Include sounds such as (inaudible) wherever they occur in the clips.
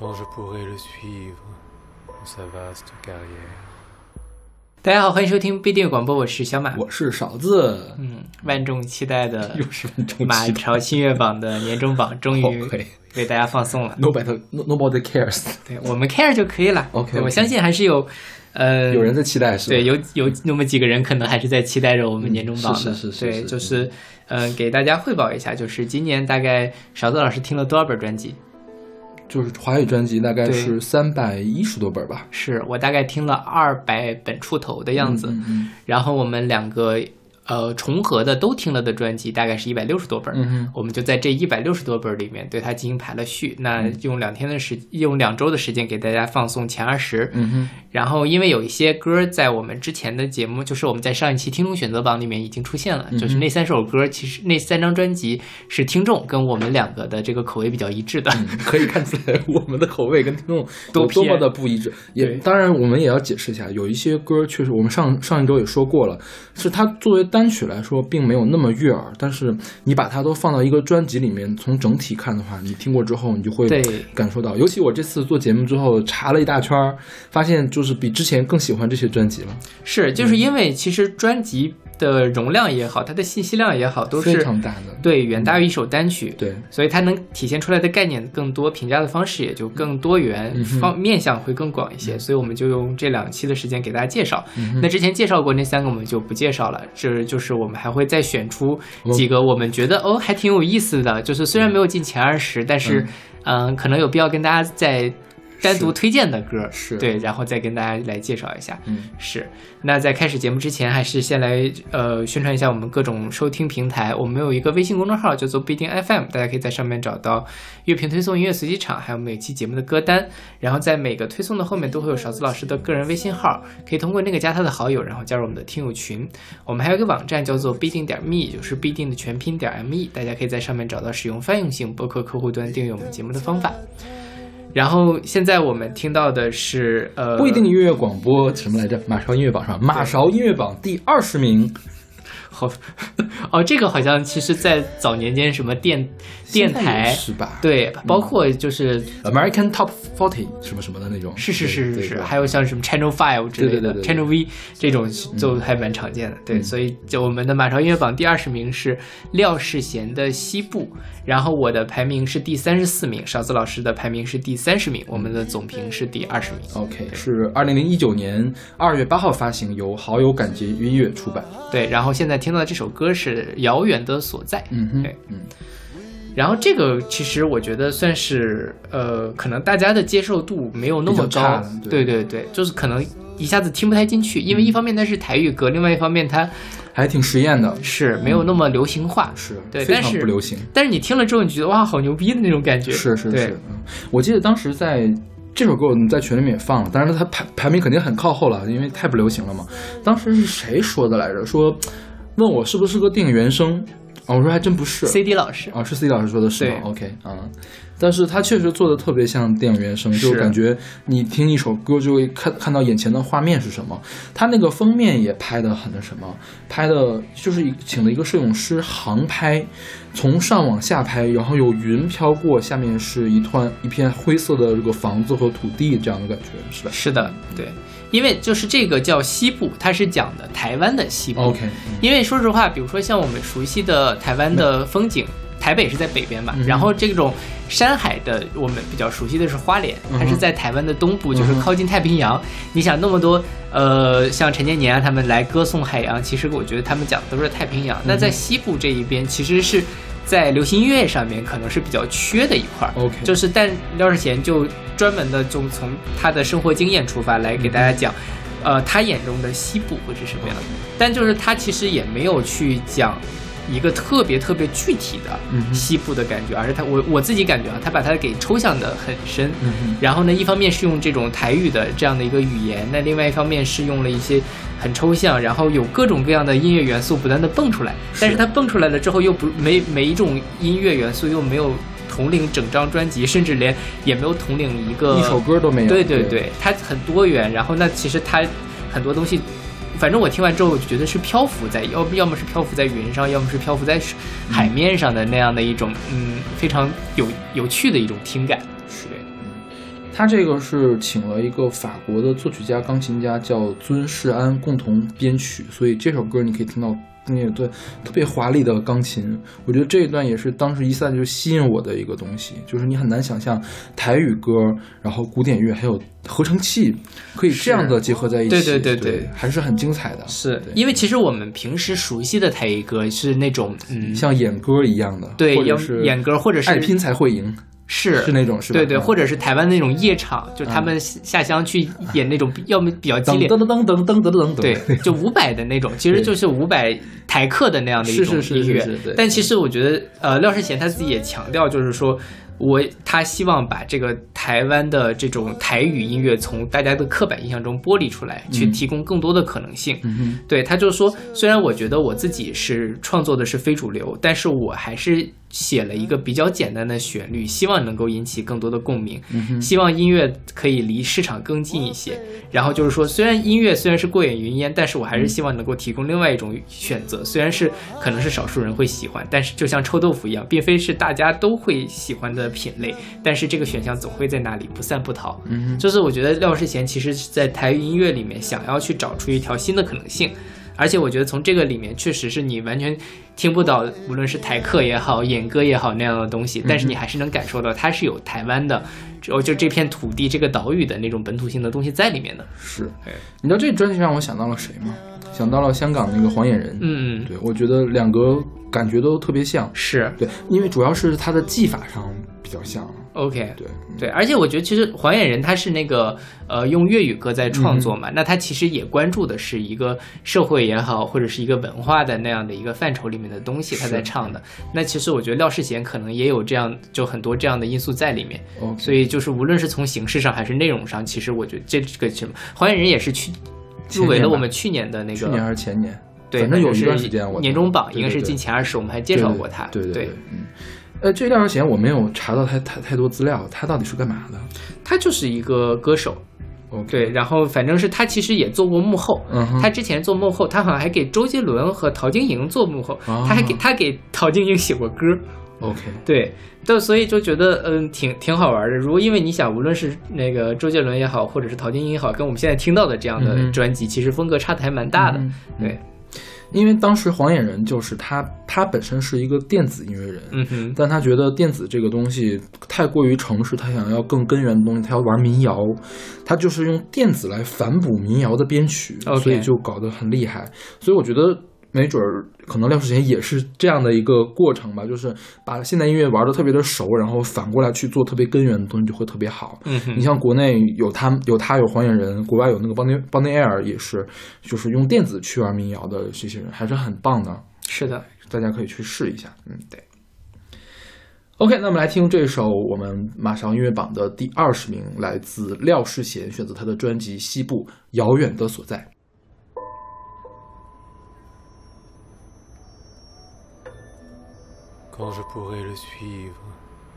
quand je pourrai le suivre dans sa vaste carrière. 大家好，欢迎收听必定广播，我是小马。我是勺子，嗯，万众期待的又是万众马期待朝新月榜的年终榜终于为大家放送了。Nobody no, Nobody cares，对我们 care 就可以了。OK，对我相信还是有，呃，有人在期待是吧？对，有有那么几个人可能还是在期待着我们年终榜的。嗯是是是是对，是就是呃，给大家汇报一下，就是今年大概勺子老师听了多少本专辑？就是华语专辑大概是三百一十多本吧，是我大概听了二百本出头的样子。嗯嗯。然后我们两个呃重合的都听了的专辑大概是一百六十多本儿，嗯我们就在这一百六十多本里面对它进行排了序。那嗯用两天的时，用两周的时间给大家放送前二十。嗯哼，然后因为有一些歌在我们之前的节目，就是我们在上一期听众选择榜里面已经出现了，嗯就是那三首歌，其实那三张专辑是听众跟我们两个的这个口味比较一致的。嗯可以看出来我们的口味跟听众 (laughs) 多多么的不一致。也当然，我们也要解释一下，有一些歌确实我们上上一周也说过了，是它作为单曲来说并没有那么悦耳，但是你把它都放到一个专辑里面，从整体看的话，你听过之后，你就会对感受到。尤其我这次做节目之后查了一大圈儿，发现就是比之前更喜欢这些专辑了，是，就是因为其实专辑的容量也好，它的信息量也好，都是非常大的。对远大于一首单曲。对，所以它能体现出来的概念更多，评价的方式也就更多元，方面向会更广一些。所以我们就用这两期的时间给大家介绍。那之前介绍过那三个，我们就不介绍了。这就是我们还会再选出几个我们觉得哦还挺有意思的，就是虽然没有进前二十，但是嗯、可能有必要跟大家再单独推荐的歌，是对，然后再跟大家来介绍一下。嗯，是，那在开始节目之前，还是先来呃宣传一下我们各种收听平台。我们有一个微信公众号叫做必定 FM，大家可以在上面找到乐评推送、音乐随机场，还有每期节目的歌单。然后在每个推送的后面都会有勺子老师的个人微信号，可以通过那个加他的好友，然后加入我们的听友群。我们还有一个网站叫做必定点 me，就是必定的全拼点 me，大家可以在上面找到使用泛用性播客客户端订阅我们节目的方法。然后现在我们听到的是呃，不一定音乐广播什么来着？马勺音乐榜上，马勺音乐榜第二十名，好，(laughs) 哦，这个好像其实，在早年间什么电电台是吧？对，包括就是、American Top Forty 什么什么的那种，是是是是是，还有像什么 Channel Five 之类的 Channel V 这种就还蛮常见的。对，嗯所以就我们的马朝音乐榜第二十名是廖世贤的《西部》，然后我的排名是第三十四名，勺子老师的排名是第三十名，我们的总评是第二十名。OK 是二零零一九年二月八号发行，由好友感觉音乐出版。对，然后现在听到的这首歌是《遥远的所在》。嗯哼对，嗯，然后这个其实我觉得算是呃，可能大家的接受度没有那么高。的，对。对对，就是可能一下子听不太进去，因为一方面它是台语歌，另外一方面它还挺实验的，是没有那么流行化，是非对但是常不流行。但是你听了之后，你觉得哇，好牛逼的那种感觉，是是是，嗯，我记得当时在这首歌我们在群里面也放了，当然它排排名肯定很靠后了，因为太不流行了嘛。当时是谁说的来着？说问我是不是个电影原声啊？我说还真不是。CD 老师，啊，是 CD 老师说的是吗？OK 啊，但是他确实做的特别像电影原声，就感觉你听一首歌就会看看到眼前的画面是什么。他那个封面也拍的很那什么，拍的就是请了一个摄影师航拍，从上往下拍，然后有云飘过，下面是一团一片灰色的这个房子和土地这样的感觉，是吧是的，对，因为就是这个叫西部，它是讲的台湾的西部？OK，因为说实话，比如说像我们熟悉的台湾的风景，台北是在北边嘛，嗯然后这种山海的，我们比较熟悉的是花莲，它是在台湾的东部，就是靠近太平洋。你想那么多呃，像陈建年啊他们来歌颂海洋，其实我觉得他们讲的都是太平洋。那在西部这一边，其实是在流行音乐上面可能是比较缺的一块儿。OK 就是但廖世贤就专门的就从他的生活经验出发来给大家讲。呃，他眼中的西部会是什么样的？但就是他其实也没有去讲一个特别特别具体的西部的感觉，而是他我我自己感觉啊，他把它给抽象的很深。嗯然后呢，一方面是用这种台语的这样的一个语言，那另外一方面是用了一些很抽象，然后有各种各样的音乐元素不断的蹦出来。但是它蹦出来了之后，又不每每一种音乐元素又没有统领整张专辑，甚至连也没有统领一个一首歌都没有。对对对，它很多元。然后那其实它很多东西，反正我听完之后，我就觉得是漂浮在，要要么是漂浮在云上，要么是漂浮在海面上的那样的一种，嗯，非常有有趣的一种听感。是嗯，他这个是请了一个法国的作曲家、钢琴家叫尊世安共同编曲，所以这首歌你可以听到那一段特别华丽的钢琴。我觉得这一段也是当时一下就吸引我的一个东西，就是你很难想象台语歌，然后古典乐还有合成器可以这样的结合在一起，对对对对对还是很精彩的。是因为其实我们平时熟悉的台语歌是那种嗯，像演歌一样的，对演或者是演歌或者是爱拼才会赢，是是那种是吧？对对，嗯或者是台湾那种夜场，就他们下乡去演那种要么比较激烈噔噔，噔噔噔噔噔噔，对，就伍佰的那种，其实就是伍佰台客的那样的一种是是是音乐。但其实我觉得，呃，廖世贤他自己也强调，就是说我他希望把这个台湾的这种台语音乐从大家的刻板印象中剥离出来，去提供更多的可能性。嗯，对，他就说，虽然我觉得我自己是创作的是非主流，但是我还是写了一个比较简单的旋律，希望能够引起更多的共鸣，希望音乐可以离市场更近一些。然后就是说，虽然音乐虽然是过眼云烟，但是我还是希望能够提供另外一种选择，虽然是可能是少数人会喜欢，但是就像臭豆腐一样，并非是大家都会喜欢的品类，但是这个选项总会在那里不散不逃。嗯，就是我觉得廖世贤其实是在台语音乐里面想要去找出一条新的可能性，而且我觉得从这个里面确实是你完全听不到，无论是台客也好，演歌也好那样的东西，但是你还是能感受到它是有台湾的，就就这片土地这个岛屿的那种本土性的东西在里面的。是对。你知道这专辑让我想到了谁吗？想到了香港那个黄眼人。嗯，对，我觉得两个感觉都特别像。是对，因为主要是他的技法上比较像。OK。对，嗯对，而且我觉得其实黄眼人他是那个呃用粤语歌在创作嘛，那他其实也关注的是一个社会也好，或者是一个文化的那样的一个范畴里面的东西，他在唱的。那其实我觉得廖世贤可能也有这样就很多这样的因素在里面所以就是无论是从形式上还是内容上，其实我觉得这这个什么黄眼人也是去入围了我们去年的那个去年还是前年？对，反正有一是段时间我年终榜应该是进前二十，我们还介绍过他。对对对对，嗯。呃，这廖世贤我没有查到太太太多资料，他到底是干嘛的他就是一个歌手对，然后反正是他其实也做过幕后，嗯，他之前做幕后，他好像还给周杰伦和陶晶莹做幕后，哦他还给他给陶晶莹写过歌，OK，(laughs) 对，对，所以就觉得嗯挺挺好玩的。如果因为你想，无论是那个周杰伦也好，或者是陶晶莹也好，跟我们现在听到的这样的专辑，其实风格差的还蛮大的。嗯对，因为当时黄眼人就是他，他本身是一个电子音乐人，嗯哼，但他觉得电子这个东西太过于城市，他想要更根源的东西，他要玩民谣，他就是用电子来反哺民谣的编曲所以就搞得很厉害。所以我觉得没准儿可能廖世贤也是这样的一个过程吧，就是把现代音乐玩的特别的熟，然后反过来去做特别根源的东西就会特别好。嗯你，像国内有他有他有黄眼人，国外有那个 Bonnie Bonnie Air 也是，就是用电子去玩民谣的这些人还是很棒的。是的，大家可以去试一下。嗯，对。OK，那我们来听这首我们马上音乐榜的第二十名，来自廖世贤，选择他的专辑《西部遥远的所在》。Quand je pourrai le suivre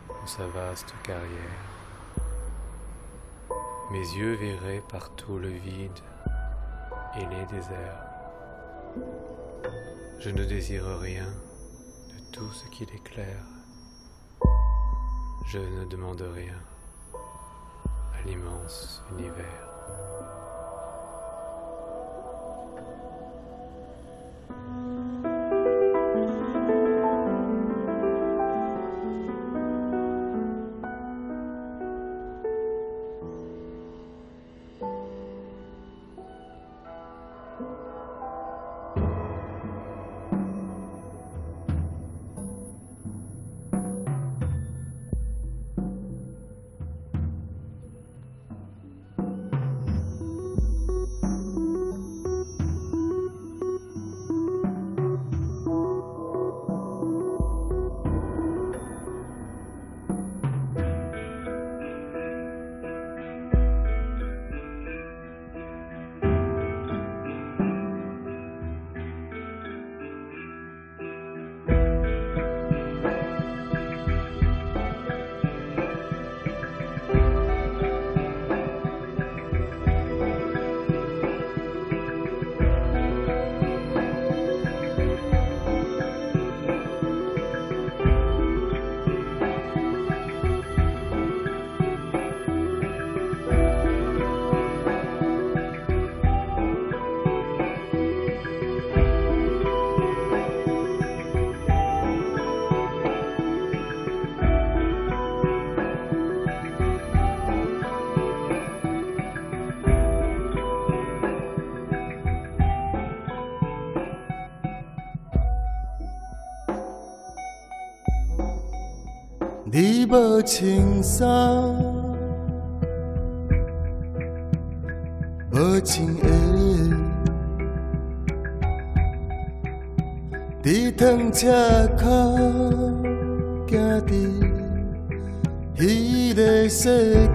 dans sa vaste carrière, mes yeux verraient partout le vide et les déserts. Je ne désire rien de tout ce qu'il éclaire. Je ne demande rien à l'immense univers. 无穿衫，无穿鞋，伫糖车脚行伫个。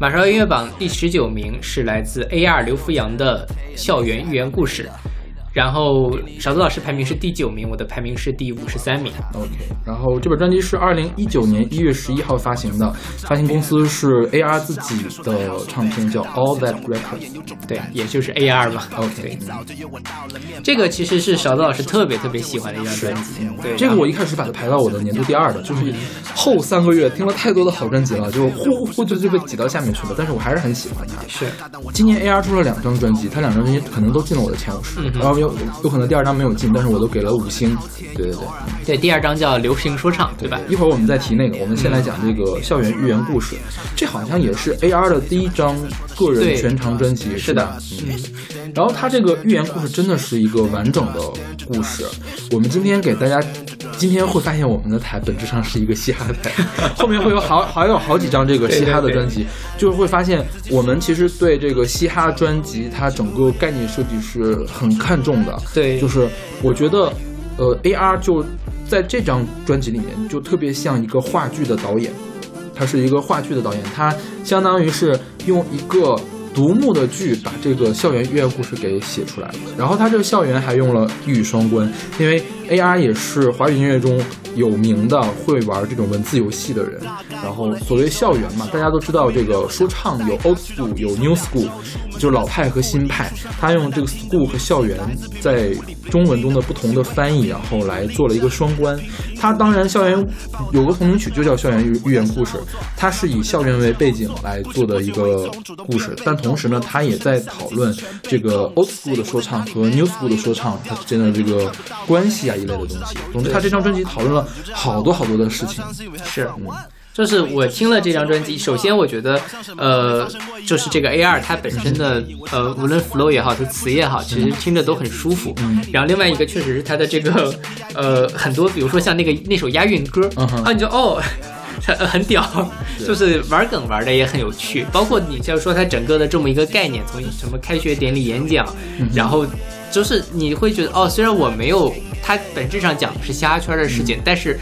马上音乐榜第十九名是来自 A.R. 刘福阳的《校园寓言故事》。然后勺子老师排名是第九名，我的排名是第五十三名。OK，然后这本专辑是二零一九年一月十一号发行的，发行公司是 AR 自己的唱片，叫 All That Records。对，也就是 AR 吧。OK，对，这个其实是勺子老师特别特别喜欢的一张专辑。对，这个我一开始把它排到我的年度第二的，就是后三个月听了太多的好专辑了，就呼呼就就被挤到下面去了。但是我还是很喜欢它。是今年 AR 出了两张专辑，它两张专辑可能都进了我的前五十，嗯有有可能第二张没有进，但是我都给了五星。对对对，对，第二张叫流行说唱，对吧？一会儿我们再提那个，我们先来讲这个校园寓言故事，这好像也是 AR 的第一张个人全长专辑，是的？嗯。然后它这个寓言故事真的是一个完整的故事。我们今天给大家，今天会发现我们的台本质上是一个嘻哈台，(laughs) 后面会有好好有好几张这个嘻哈的专辑，就是会发现我们其实对这个嘻哈专辑它整个概念设计是很看重的。对，就是我觉得，呃，AR 就在这张专辑里面就特别像一个话剧的导演，他是一个话剧的导演，他相当于是用一个独幕的剧把这个校园寓言故事给写出来。了。然后他这个校园还用了一语双关，因为 AR 也是华语音乐中有名的会玩这种文字游戏的人。然后所谓校园嘛，大家都知道这个说唱有 old school 有 new school，就是老派和新派。他用这个 school 和校园在中文中的不同的翻译，然后来做了一个双关。他当然校园有个同名曲就叫《校园寓寓言故事》，它是以校园为背景来做的一个故事，但同时呢，他也在讨论这个 old school 的说唱和 new school 的说唱它之间的这个关系啊一类的东西。总之，他这张专辑讨论了好多好多的事情。是，就是我听了这张专辑，首先我觉得，呃，就是这个 A R 它本身的，呃，无论 flow 也好，它词也好，其实听着都很舒服。嗯然后另外一个确实是它的这个，呃，很多，比如说像那个那首押韵歌，啊，你就哦。很很屌，就是玩梗玩的也很有趣，包括你像说它整个的这么一个概念，从什么开学典礼演讲，嗯然后就是你会觉得哦，虽然我没有它本质上讲的是嘻哈圈的事情，但是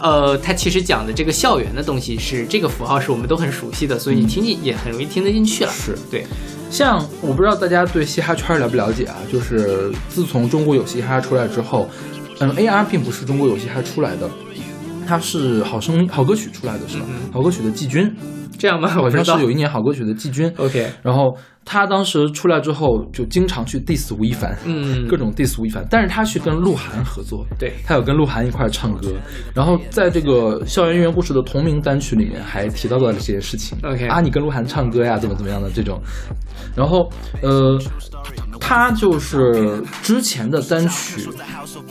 呃，它其实讲的这个校园的东西是这个符号是我们都很熟悉的，所以你听进也很容易听得进去了。是对，像我不知道大家对嘻哈圈了不了解啊，就是自从中国有嘻哈出来之后，嗯，AR 并不是中国有嘻哈出来的，它是好声好歌曲出来的是吧？嗯好歌曲的季军，这样吗？我知道像是有一年好歌曲的季军。OK，然后他当时出来之后，就经常去 diss 吴亦凡，嗯。各种 diss 吴亦凡，但是他去跟鹿晗合作，对。他有跟鹿晗一块唱歌，然后在这个《校园寓言故事》的同名单曲里面还提到了这些事情。OK 啊，你跟鹿晗唱歌呀，怎么怎么样的这种，然后呃，他就是之前的单曲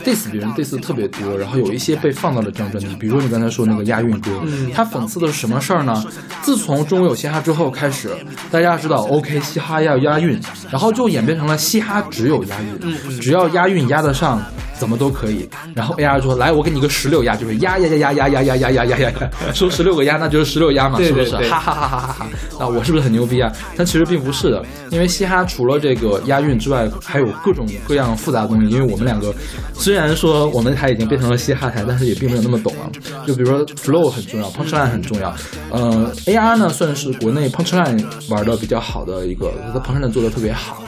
diss 别人 diss 特别多，然后有一些被放到了这张专辑，比如说你刚才说那个押韵歌，嗯。他讽刺的是什么事儿呢？自从中国有嘻哈之后开始，大家知道 OK 嘻哈要押韵，然后就演变成了嘻哈只有押嗯韵，只要押韵押得上，怎么都可以。然后 AR 说来，我给你个十六压，就是押押押押押押押押押押押，(laughs) 说十六个压那就是十六压嘛，是不是？哈哈哈哈哈哈！那我是不是很牛逼啊？但其实并不是的，因为嘻哈除了这个押韵之外，还有各种各样复杂的东西。因为我们两个虽然说我们台已经变成了嘻哈台，但是也并没有那么懂啊。就比如说 flow 很重要，punchline 很重要。呃，AR 呢算是国内 punchline 玩的比较好的一个，他的 punchline 做的特别好。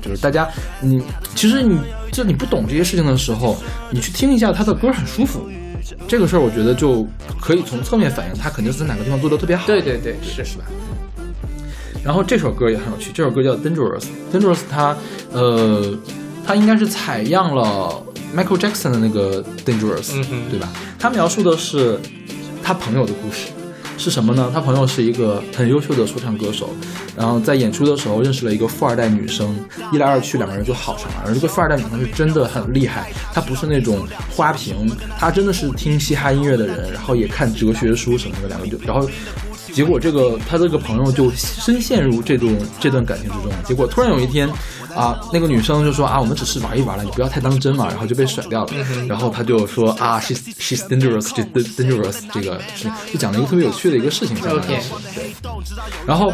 就是大家，你其实你就你不懂这些事情的时候，你去听一下他的歌很舒服。这个事儿我觉得就可以从侧面反映他肯定是在哪个地方做的特别好。对对对，是是吧？然后这首歌也很有趣，这首歌叫《Dangerous》。Dangerous 它呃，它应该是采样了 Michael Jackson 的那个 Dangerous，、嗯对吧？它描述的是他朋友的故事。是什么呢？他朋友是一个很优秀的说唱歌手，然后在演出的时候认识了一个富二代女生，一来二去两个人就好上了。而这个富二代女生是真的很厉害，她不是那种花瓶，她真的是听嘻哈音乐的人，然后也看哲学书什么的，两个就然后结果这个他这个朋友就深陷入这种这段感情之中，结果突然有一天，啊，那个女生就说啊，我们只是玩一玩了，你不要太当真嘛，然后就被甩掉了。然后他就说啊，she's she's dangerous, she's dangerous，这个是就讲了一个特别有趣的一个事情，相当于 OK 是对。然后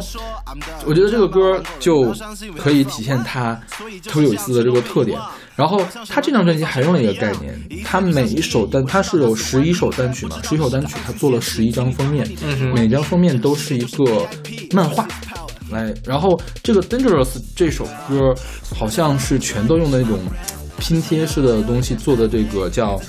我觉得这个歌就可以体现它特别有意思的这个特点。然后他这张专辑还用了一个概念，他每一首单他是有十一首单曲嘛，十一首单曲他做了十一张封面，嗯每张封面面都是一个漫画。来，然后这个 Dangerous 这首歌好像是全都用的那种拼贴式的东西做的这个叫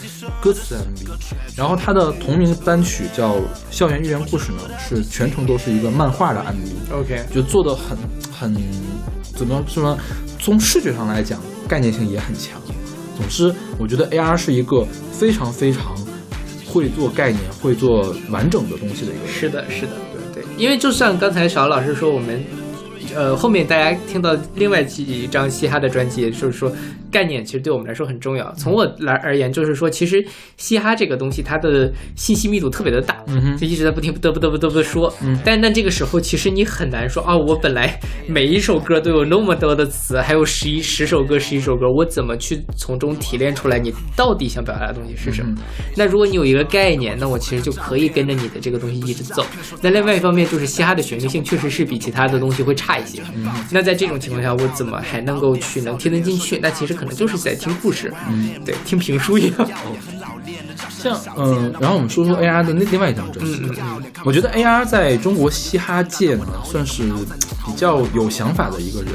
歌词 MV，然后他的同名单曲叫《校园寓言故事》呢，是全程都是一个漫画的 MV。OK，就做的很很怎么说？从视觉上来讲，概念性也很强。总之，我觉得 AR 是一个非常非常会做概念、会做完整的东西的一个人。是的，是的，因为就像刚才小老师说，我们。呃，后面大家听到另外几张嘻哈的专辑，就是说概念其实对我们来说很重要。从我来而言，就是说其实嘻哈这个东西它的信息密度特别的大，嗯就一直在不停嘚啵嘚啵嘚啵说。嗯但但这个时候其实你很难说啊，我本来每一首歌都有那么多的词，还有十一十首歌十一首歌，我怎么去从中提炼出来你到底想表达的东西是什么？那如果你有一个概念，那我其实就可以跟着你的这个东西一直走。那另外一方面就是嘻哈的旋律性确实是比其他的东西会差一些。那在这种情况下，我怎么还能够去能听得进去？那其实可能就是在听故事，嗯，对，听评书一样。像嗯，然后我们说说 AR 的那另外一张专辑。嗯嗯嗯，我觉得 AR 在中国嘻哈界呢，算是比较有想法的一个人。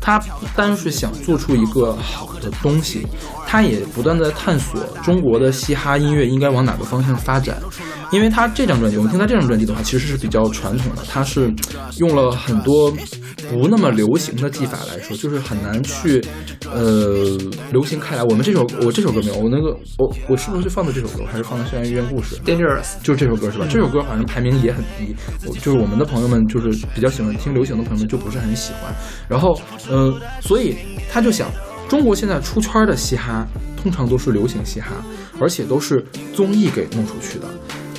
他不单是想做出一个好的东西，他也不断在探索中国的嘻哈音乐应该往哪个方向发展。因为他这张专辑，我们听他这张专辑的话，其实是比较传统的，他是用了很多不那么流行的技法来说，就是很难去呃流行开来。我们这首我这首歌没有，我那个我我是不是放的这首歌，还是放的《校园寓言故事》？Dangerous，就是这首歌是吧？这首歌好像排名也很低，我就是我们的朋友们，就是比较喜欢听流行的朋友们就不是很喜欢。然后，呃，所以他就想，中国现在出圈的嘻哈通常都是流行嘻哈，而且都是综艺给弄出去的。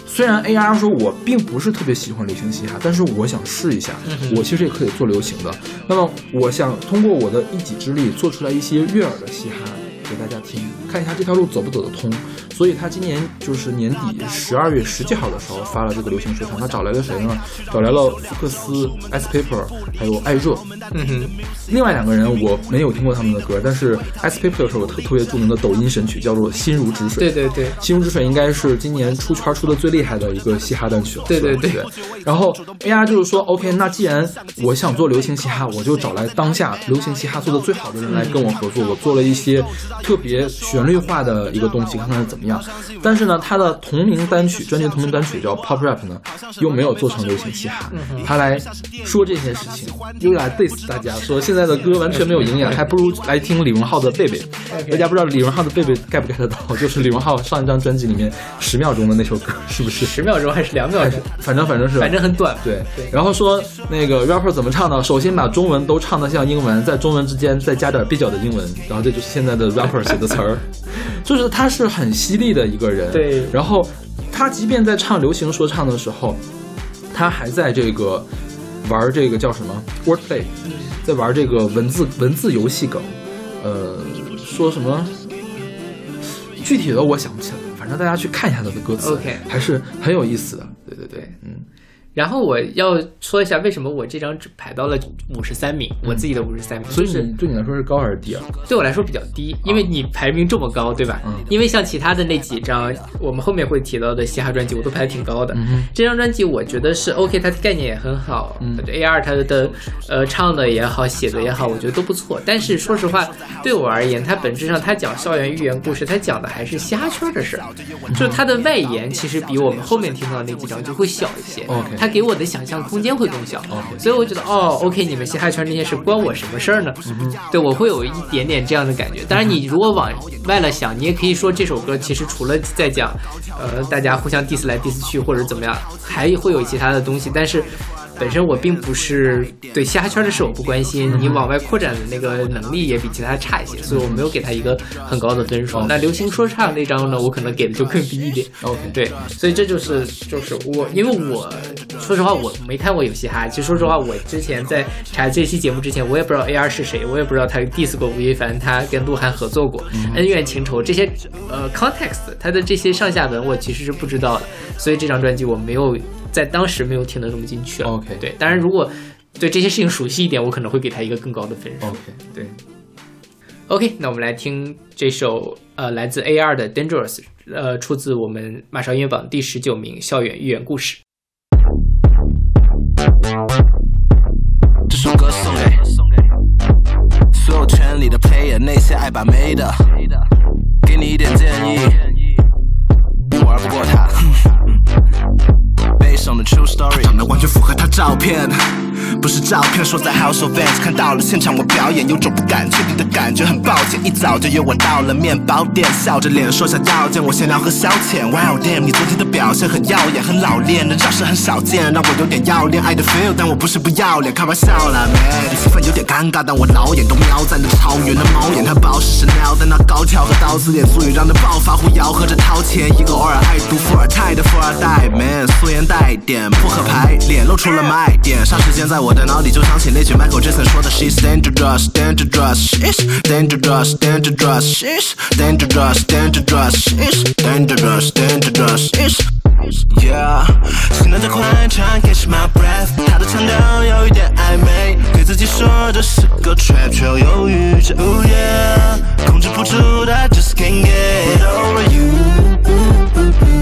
虽然 AR 说我并不是特别喜欢流行嘻哈，但是我想试一下，我其实也可以做流行的。那么我想通过我的一己之力做出来一些悦耳的嘻哈给大家听，看一下这条路走不走得通。所以他今年就是年底十二月十几号的时候发了这个流行说唱，他找来了谁呢？找来了福克斯、S Paper 还有艾热。嗯哼，另外两个人我没有听过他们的歌，但是 S Paper 是我特特别著名的抖音神曲，叫做《心如止水》。对对对，心如止水应该是今年出圈出的最厉害的一个嘻哈单曲了。对对对对。然后 AR 就是说，OK，那既然我想做流行嘻哈，我就找来当下流行嘻哈做的最好的人来跟我合作。我做了一些特别旋律化的一个东西，看看怎么样。但是呢，他的同名单曲，专辑同名单曲叫 Pop Rap 呢，又没有做成流行嘻哈。他来说这些事情，又来 diss 大家，说现在的歌完全没有营养，还不如来听李荣浩的《贝贝》。大家不知道李荣浩的《贝贝》get 不 get 得到？就是李荣浩上一张专辑里面十秒钟的那首歌，(laughs) 是不是？十秒钟还是两秒钟？反正反正是，反正很短。对对然后说那个 rapper 怎么唱呢？首先把中文都唱得像英文，在中文之间再加点蹩脚的英文，然后这就是现在的 rapper 写的词儿，(laughs) 就是他是很犀利的一个人。对然后他即便在唱流行说唱的时候，他还在这个玩这个叫什么 wordplay，在玩这个文字文字游戏梗，呃，说什么具体的我想不起来，反正大家去看一下他的歌词还是很有意思的。对对对，嗯。然后我要说一下为什么我这张只排到了五十三名，我自己的五十三名，所以你对你来说是高还是低啊？对我来说比较低，因为你排名这么高，对吧？嗯因为像其他的那几张，我们后面会提到的嘻哈专辑，我都排的挺高的。嗯这张专辑我觉得是 OK，它的概念也很好，嗯，A R 它的呃唱的也好，写的也好，我觉得都不错。但是说实话，对我而言，它本质上它讲校园寓言故事，它讲的还是嘻哈圈的事儿，就是它的外延其实比我们后面听到的那几张就会小一些。OK 它给我的想象空间会更小。所以我觉得哦，OK，你们嘻哈圈这件事关我什么事儿呢？对我会有一点点这样的感觉。当然，你如果往外了想，你也可以说这首歌其实除了在讲，呃，大家互相 diss 来 diss 去或者怎么样，还会有其他的东西。但是本身我并不是对嘻哈圈的事我不关心，你往外扩展的那个能力也比其他差一些，所以我没有给他一个很高的分数。那流行说唱那张呢，我可能给的就更低一点。OK (laughs) 对，所以这就是就是我，因为我说实话我没看过有嘻哈，其实说实话我之前在查这期节目之前，我也不知道 AR 是谁，我也不知道他 diss 过吴亦凡，他跟鹿晗合作过，恩怨情仇这些呃 context，他的这些上下文我其实是不知道的，所以这张专辑我没有在当时没有听得那么进去了。OK，对，当然如果对这些事情熟悉一点，我可能会给他一个更高的分数。OK，对。OK，那我们来听这首呃来自 A R 的 Dangerous，呃出自我们马上音乐榜第十九名《校园寓言故事》。这首歌送给送给所有圈里的 player，那些爱把妹的，给你一点建议，我玩不过他。Based on 的 True story，长得完全符合他照片，不是照片，说在 House of Vans 看到了现场我表演，有种不敢确定的感觉，很抱歉，一早就约我到了面包店，笑着脸说想要见我闲聊和消遣。Wow damn，你昨天的表现很耀眼，很老练，人招式很少见，让我有点要恋爱的 feel，但我不是不要脸，开玩笑啦，man，气氛有点尴尬，但我老眼都瞄在那超圆的猫眼，他包是 n e l 但那高挑和刀子脸足以让人暴发户吆喝着掏钱，一个偶尔爱读伏尔泰的富二代，man，素颜带带点扑克牌脸，露出了卖点，霎时间在我的脑里就想起那句 Michael Jackson 说的 She's dangerous, dangerous, she's dangerous, dangerous, she's dangerous, dangerous, she's dangerous, dangerous, she's Yeah，心跳加快，Catch my breath，他的腔调有一点暧昧，对自己说这是个 trap，却又犹豫着，Oh yeah，控制不住的，just can't get over you。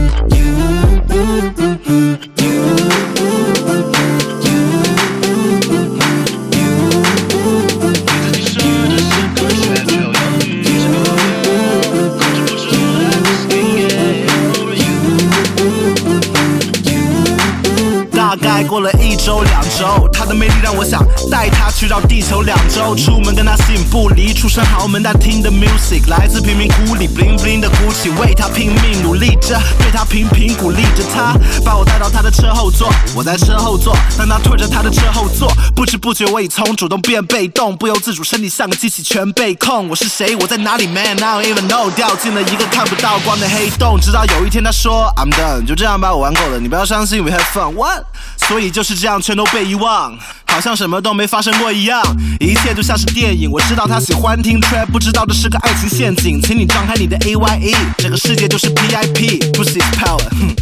过了一周两周，他的魅力让我想带他去绕地球两周。出门跟他形影不离，出身豪门，但听的 music 来自贫民窟里，bling bling 的 Gucci，为他拼命努力着，对他频频鼓励着他，把我带到他的车后座，我在车后座，当他推着他的车后座，不知不觉我已从主动变被动，不由自主身体像个机器全被控。我是谁？我在哪里？Man，I don't even know，掉进了一个看不到光的黑洞。直到有一天他说 I'm done，就这样吧，我玩够了，你不要伤心，We have fun，What？所以就是这样，全都被遗忘，好像什么都没发生过一样，一切就像是电影。我知道他喜欢听 trap，不知道这是个爱情陷阱。请你张开你的 A Y E，这个世界就是 P I P，Pussy is power。哼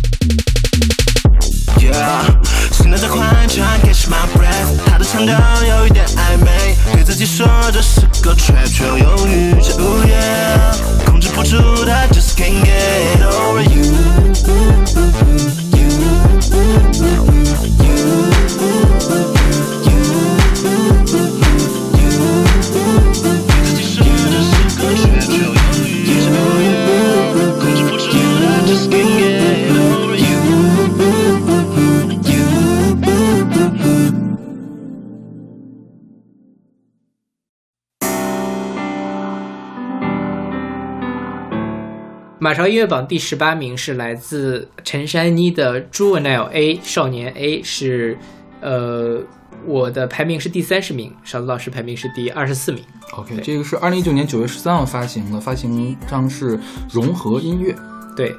Yeah，心跳加快，try catch my breath，他的腔调有一点暧昧，对自己说这是个 trap，却又犹豫着，Oh yeah，控制不住的，just can't get over you。Just 马潮音乐榜第十八名是来自陈珊妮的《Juvenile A》少年 A 是，呃，我的排名是第三十名，勺子老师排名是第二十四名。OK，这个是二零一九年九月十三号发行的，发行商是融合音乐。对，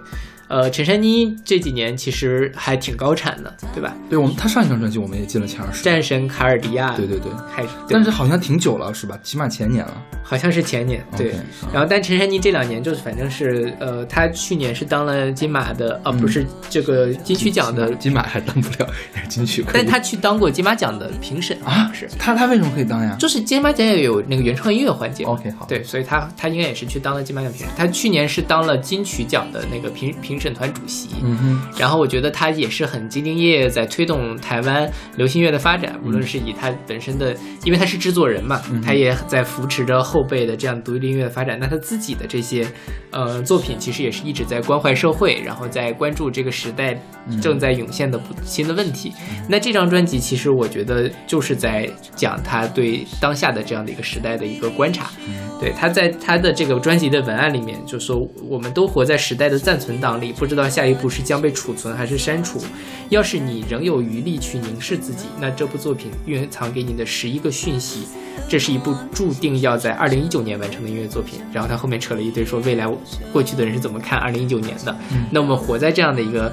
呃，陈珊妮这几年其实还挺高产的，对吧？对我们，她上一张专辑我们也进了前二十。战神卡尔迪亚，对对对，还是，但是好像挺久了，是吧？起码前年了。好像是前年，对。然后，但陈珊妮这两年就是，反正是，呃，她去年是当了金马的，呃，不是这个金曲奖的，金马还当不了，金曲。但她去当过金马奖的评审啊，是她她为什么可以当呀？就是金马奖也有那个原创音乐环节。OK，好，对，所以她她应该也是去当了金马奖评审。她去年是当了金曲奖的那个评评审团主席。嗯哼，然后我觉得他也是很兢兢业业在推动台湾流行乐的发展，无论是以他本身的，因为他是制作人嘛，他也在扶持着后辈的这样独立音乐的发展。那他自己的这些呃作品，其实也是一直在关怀社会，然后在关注这个时代正在涌现的新的问题。那这张专辑其实我觉得就是在讲他对当下的这样的一个时代的一个观察。对，他在他的这个专辑的文案里面就说，我们都活在时代的暂存档里，不知道下一步是将被储存还是删除。要是你仍有余力去凝视自己，那这部作品蕴藏给你的十一个讯息，这是一部注定要在二零一九年完成的音乐作品。然后他后面扯了一堆说未来过去的人是怎么看二零一九年的。那我们活在这样的一个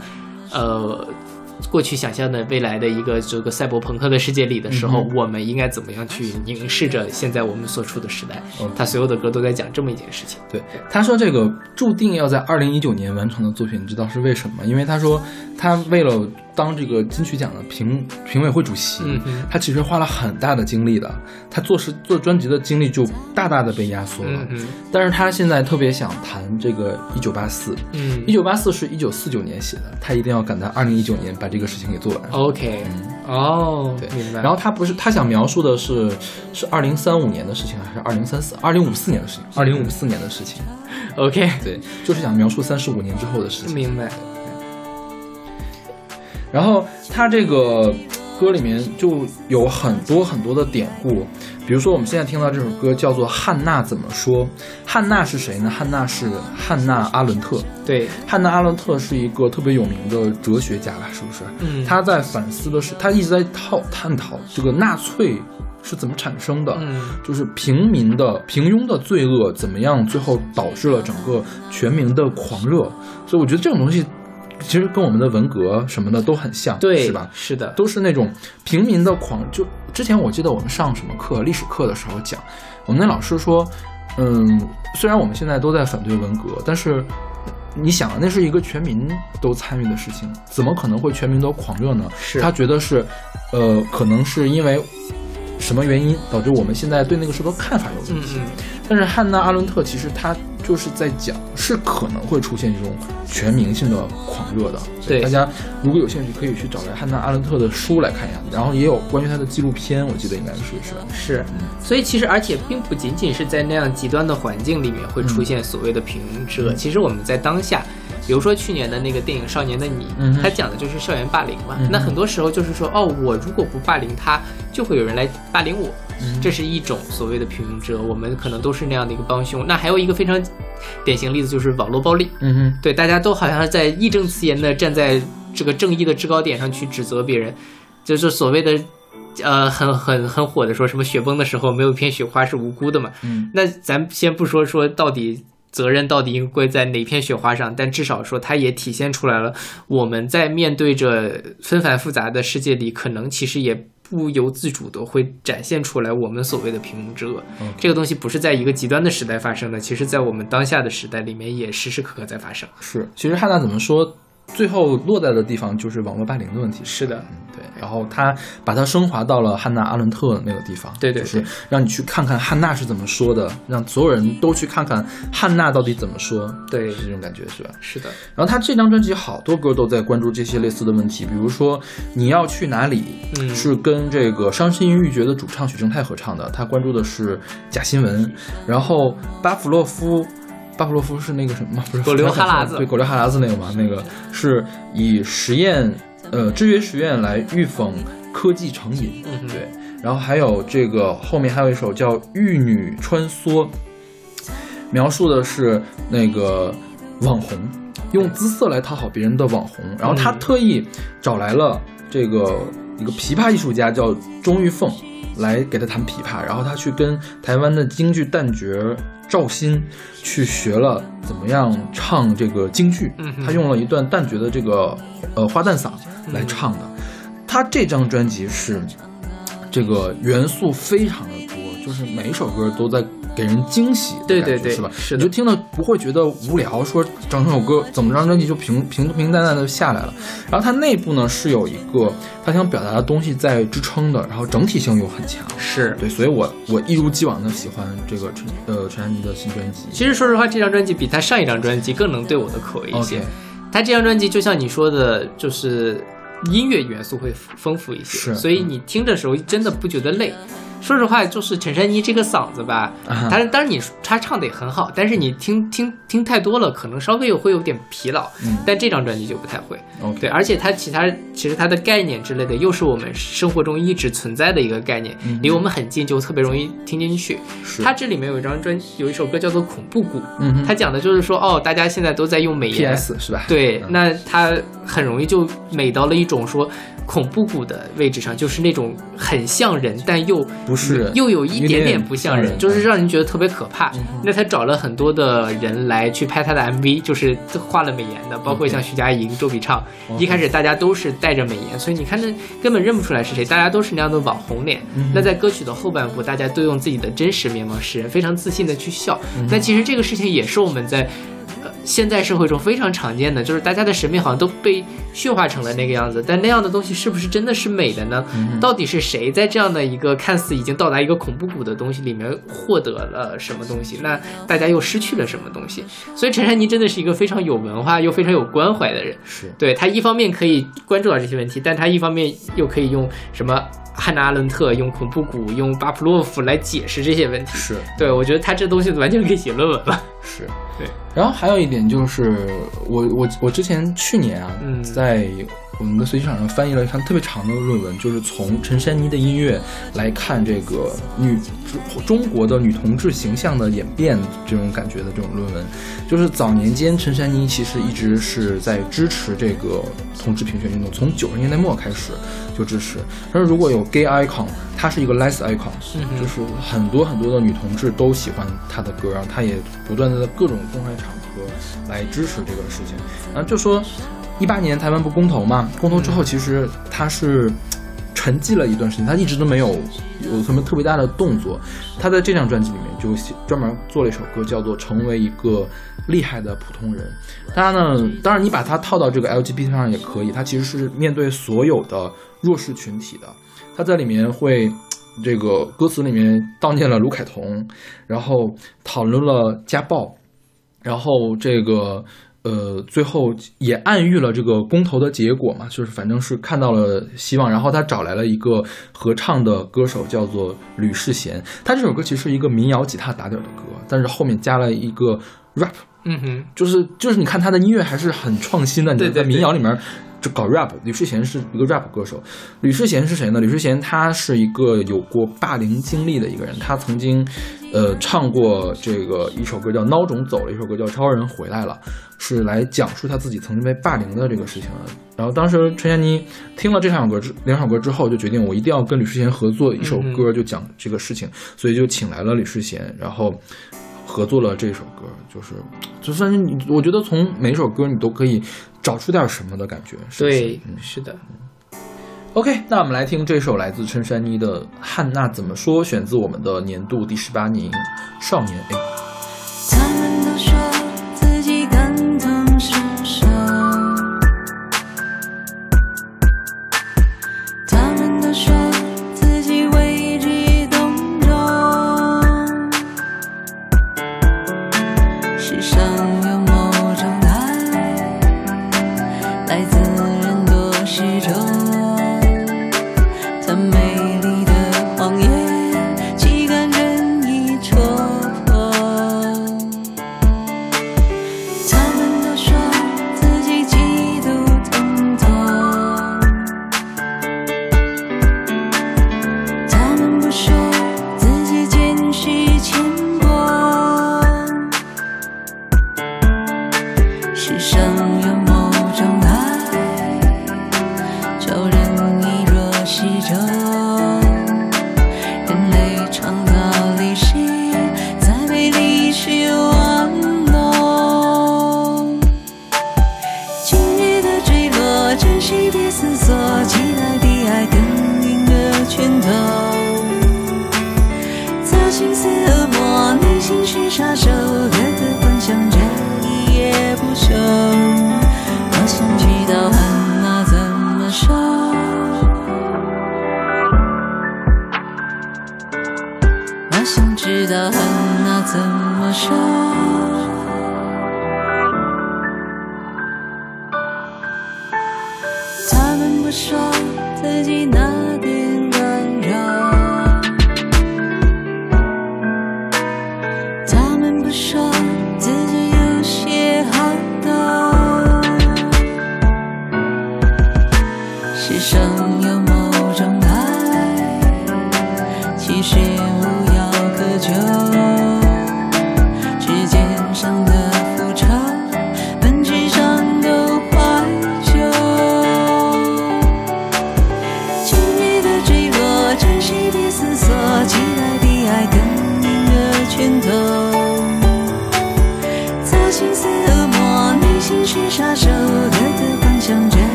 呃。过去想象的未来的一个这个赛博朋克的世界里的时候，嗯我们应该怎么样去凝视着现在我们所处的时代他所有的歌都在讲这么一件事情。对，他说这个注定要在二零一九年完成的作品，你知道是为什么吗？因为他说他为了当这个金曲奖的评评委会主席，嗯他其实花了很大的精力的，他做事做专辑的精力就大大的被压缩了。嗯哼但是他现在特别想谈这个一九八四，嗯一九八四是一九四九年写的，他一定要赶在二零一九年把这个事情给做完。，OK，哦，对明白。然后他不是他想描述的是是二零三五年的事情还是二零三四二零五四年的事情？二零五四年的事情，OK，对，就是想描述三十五年之后的事情。明白。然后他这个歌里面就有很多很多的典故，比如说我们现在听到这首歌叫做《汉娜怎么说》。汉娜是谁呢？汉娜是汉娜阿伦特。对，汉娜阿伦特是一个特别有名的哲学家吧？是不是？嗯，他在反思的是，他一直在讨探讨这个纳粹是怎么产生的。嗯就是平民的平庸的罪恶怎么样，最后导致了整个全民的狂热。所以我觉得这种东西其实跟我们的文革什么的都很像，对，是吧？是的，都是那种平民的狂。就之前我记得我们上什么课，历史课的时候讲，我们那老师说，嗯，虽然我们现在都在反对文革，但是。你想啊，那是一个全民都参与的事情，怎么可能会全民都狂热呢？是他觉得是，呃，可能是因为什么原因导致我们现在对那个时候的看法有问题。嗯嗯，但是汉娜·阿伦特其实他就是在讲，是可能会出现这种全民性的狂热的。对大家如果有兴趣，可以去找来汉娜·阿伦特的书来看一下，然后也有关于他的纪录片，我记得应该是是吧？是，所以其实而且并不仅仅是在那样极端的环境里面会出现所谓的平庸之恶，嗯其实我们在当下。比如说去年的那个电影《少年的你》，嗯它讲的就是校园霸凌嘛。嗯那很多时候就是说，哦，我如果不霸凌他，就会有人来霸凌我，嗯这是一种所谓的平庸者。我们可能都是那样的一个帮凶。那还有一个非常典型例子就是网络暴力，嗯哼，对，大家都好像是在义正辞严的站在这个正义的制高点上去指责别人，就是所谓的。呃，很很很火的说什么雪崩的时候没有一片雪花是无辜的嘛？嗯那咱先不说说到底责任到底应归在哪片雪花上，但至少说它也体现出来了我们在面对着纷繁复杂的世界里，可能其实也不由自主的会展现出来我们所谓的平庸之恶。嗯这个东西不是在一个极端的时代发生的，其实在我们当下的时代里面也时时刻刻在发生。是。其实汉娜怎么说，最后落在的地方就是网络霸凌的问题。是的，嗯，对。然后他把它升华到了汉娜·阿伦特那个地方，对对就是让你去看看汉娜是怎么说的，让所有人都去看看汉娜到底怎么说，对是这种感觉是吧？是的，然后他这张专辑好多歌都在关注这些类似的问题，比如说你要去哪里，嗯是跟这个伤心欲绝的主唱许正泰合唱的，他关注的是假新闻。然后巴甫洛夫，巴甫洛夫是那个什么吗？不是狗流哈喇子对，狗流哈喇子那个嘛，那个是以实验，呃，制约实验来预防科技成瘾，嗯对。然后还有这个后面还有一首叫《玉女穿梭》，描述的是那个网红用姿色来讨好别人的网红，然后他嗯特意找来了这个一个琵琶艺术家叫钟玉凤来给他弹琵琶，然后他去跟台湾的京剧旦角赵鑫去学了怎么样唱这个京剧嗯，他用了一段旦角的这个呃花旦嗓来唱的。他这张专辑是这个元素非常的多，就是每一首歌都在给人惊喜对对对是吧？是的你就听了不会觉得无聊，说整首歌怎么张专辑就平平平淡淡的下来了。然后它内部呢是有一个他想表达的东西在支撑的，然后整体性又很强。是对，所以我我一如既往的喜欢这个陈呃陈珊妮的新专辑。其实说实话，这张专辑比他上一张专辑更能对我的口味一些。他这张专辑就像你说的，就是音乐元素会丰富一些，是所以你听的时候真的不觉得累。说实话，就是陈珊妮这个嗓子吧，当然，当然你她唱的也很好，但是你听听听太多了，可能稍微有会有点疲劳。嗯但这张专辑就不太会。对，而且它其他其实它的概念之类的，又是我们生活中一直存在的一个概念，嗯离我们很近，就特别容易听进去。是它这里面有一张专，有一首歌叫做《恐怖谷》，嗯它讲的就是说，哦，大家现在都在用美颜 PS 是吧？对，嗯那它很容易就美到了一种说恐怖谷的位置上，就是那种很像人，但又不是又有一点点点不像人，就是让人觉得特别可怕。嗯那他找了很多的人来去拍他的 MV，就是画了美颜的，包括像徐佳莹、周笔畅。一开始大家都是带着美颜，所以你看那根本认不出来是谁，大家都是那样的网红脸。嗯那在歌曲的后半部，大家都用自己的真实面貌示人，非常自信的去笑。嗯那其实这个事情也是我们在呃现在社会中非常常见的，就是大家的审美好像都被驯化成了那个样子。但那样的东西是不是真的是美的呢？到底是谁在这样的一个看似已经到达一个恐怖谷的东西里面获得了什么东西？那大家又失去了什么东西？所以陈珊妮真的是一个非常有文化又非常有关怀的人。是对他一方面可以关注到这些问题，但他一方面又可以用什么汉娜·阿伦特、用恐怖谷、用巴甫洛夫来解释这些问题。是对我觉得他这东西完全可以写论文了。是，对。然后还有一点就是，我我我之前去年啊，嗯在我们的随机场上翻译了一篇特别长的论文，就是从陈珊妮的音乐来看这个女中国的女同志形象的演变这种感觉的这种论文。就是早年间，陈珊妮其实一直是在支持这个同志平权运动，从九十年代末开始就支持。但是如果有 gay icon，她是一个 less icon，、就是很多很多的女同志都喜欢她的歌，然后她也不断的在各种公开场合来支持这个事情。然后就说，一八年台湾不公投嘛，公投之后其实他是沉寂了一段时间，他一直都没有有什么特别大的动作。他在这张专辑里面就专门做了一首歌，叫做《成为一个厉害的普通人》。他呢，当然你把它套到这个 LGBT 上也可以，它其实是面对所有的弱势群体的。他在里面会。这个歌词里面悼念了卢凯彤，然后讨论了家暴，然后这个呃，最后也暗喻了这个公投的结果嘛，就是反正是看到了希望。然后他找来了一个合唱的歌手，叫做吕世贤。他这首歌其实是一个民谣吉他打底儿的歌，但是后面加了一个 rap，嗯哼，就是就是你看他的音乐还是很创新的，你在民谣里面就搞 rap。吕世贤是一个 rap 歌手，吕世贤是谁呢？吕世贤他是一个有过霸凌经历的一个人，他曾经呃唱过这个一首歌叫《孬种走了》，一首歌叫《超人回来了》，是来讲述他自己曾经被霸凌的这个事情的。然后当时陈珊妮听了这两首歌之两首歌之后，就决定我一定要跟吕世贤合作一首歌，就讲这个事情，所以就请来了吕世贤，然后。合作了这首歌，就是，就算是你，我觉得从每首歌你都可以找出点什么的感觉。是是对嗯，是的，OK，那我们来听这首来自陈珊妮的《汉娜怎么说》，选自我们的年度第十八名《少年 A》。他们都说自己感同身受，他们都说自己为之动容。世上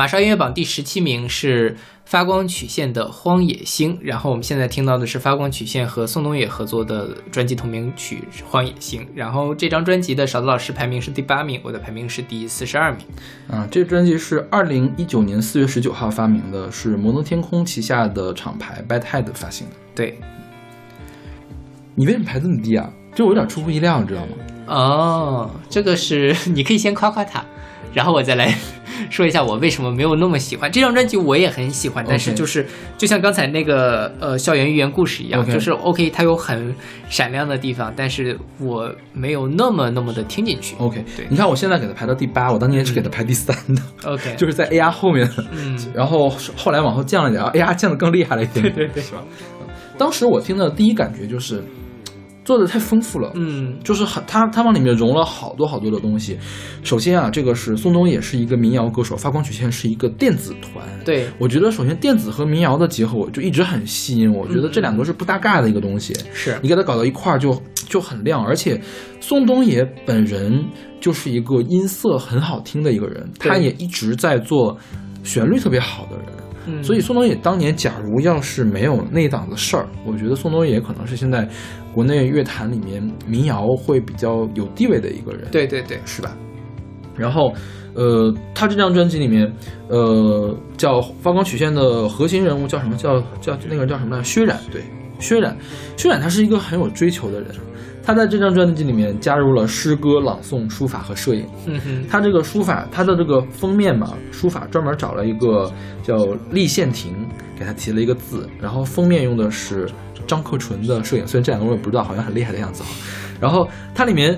马莎音乐榜第十七名是发光曲线的《荒野星》，然后我们现在听到的是发光曲线和宋冬野合作的专辑同名曲《荒野星》，然后这张专辑的勺子老师排名是第八名，我的排名是第四十二名。啊，这个专辑是二零一九年四月十九号发明的，是摩登天空旗下的厂牌 Bad Head 发行的。对，你为什么排这么低啊？这我有点出乎意料，你知道吗？哦，这个是 (laughs) 你可以先夸夸他，然后我再来说一下我为什么没有那么喜欢这张专辑。我也很喜欢，但是就是就像刚才那个呃校园寓言故事一样就是 OK 它有很闪亮的地方，但是我没有那么那么的听进去。OK，对你看我现在给它排到第八，我当年是给它排第三的，OK，(laughs) 就是在 AR 后面，嗯，然后后来往后降了一点，AR 降的更厉害了一点，对对对，是吧？当时我听的第一感觉就是做的太丰富了，嗯就是很他他往里面融了好多好多的东西。首先啊，这个是宋冬野是一个民谣歌手，发光曲线是一个电子团。对，我觉得首先电子和民谣的结合，我就一直很吸引我。我觉得这两个是不搭嘎的一个东西。是你给它搞到一块儿就就很亮，而且宋冬野本人就是一个音色很好听的一个人，他也一直在做旋律特别好的人。嗯所以宋冬野当年假如要是没有那档子事儿，我觉得宋冬野可能是现在国内乐坛里面民谣会比较有地位的一个人。对对对，是吧？然后，呃，他这张专辑里面，呃，叫发光曲线的核心人物叫什么？叫叫那个人叫什么来？薛冉，对，薛冉，薛冉他是一个很有追求的人。他在这张专辑里面加入了诗歌、朗诵、书法和摄影。嗯哼，他这个书法，他的这个封面嘛，书法专门找了一个叫立宪亭，给他提了一个字，然后封面用的是张克纯的摄影，虽然这两个我也不知道，好像很厉害的样子啊。然后它里面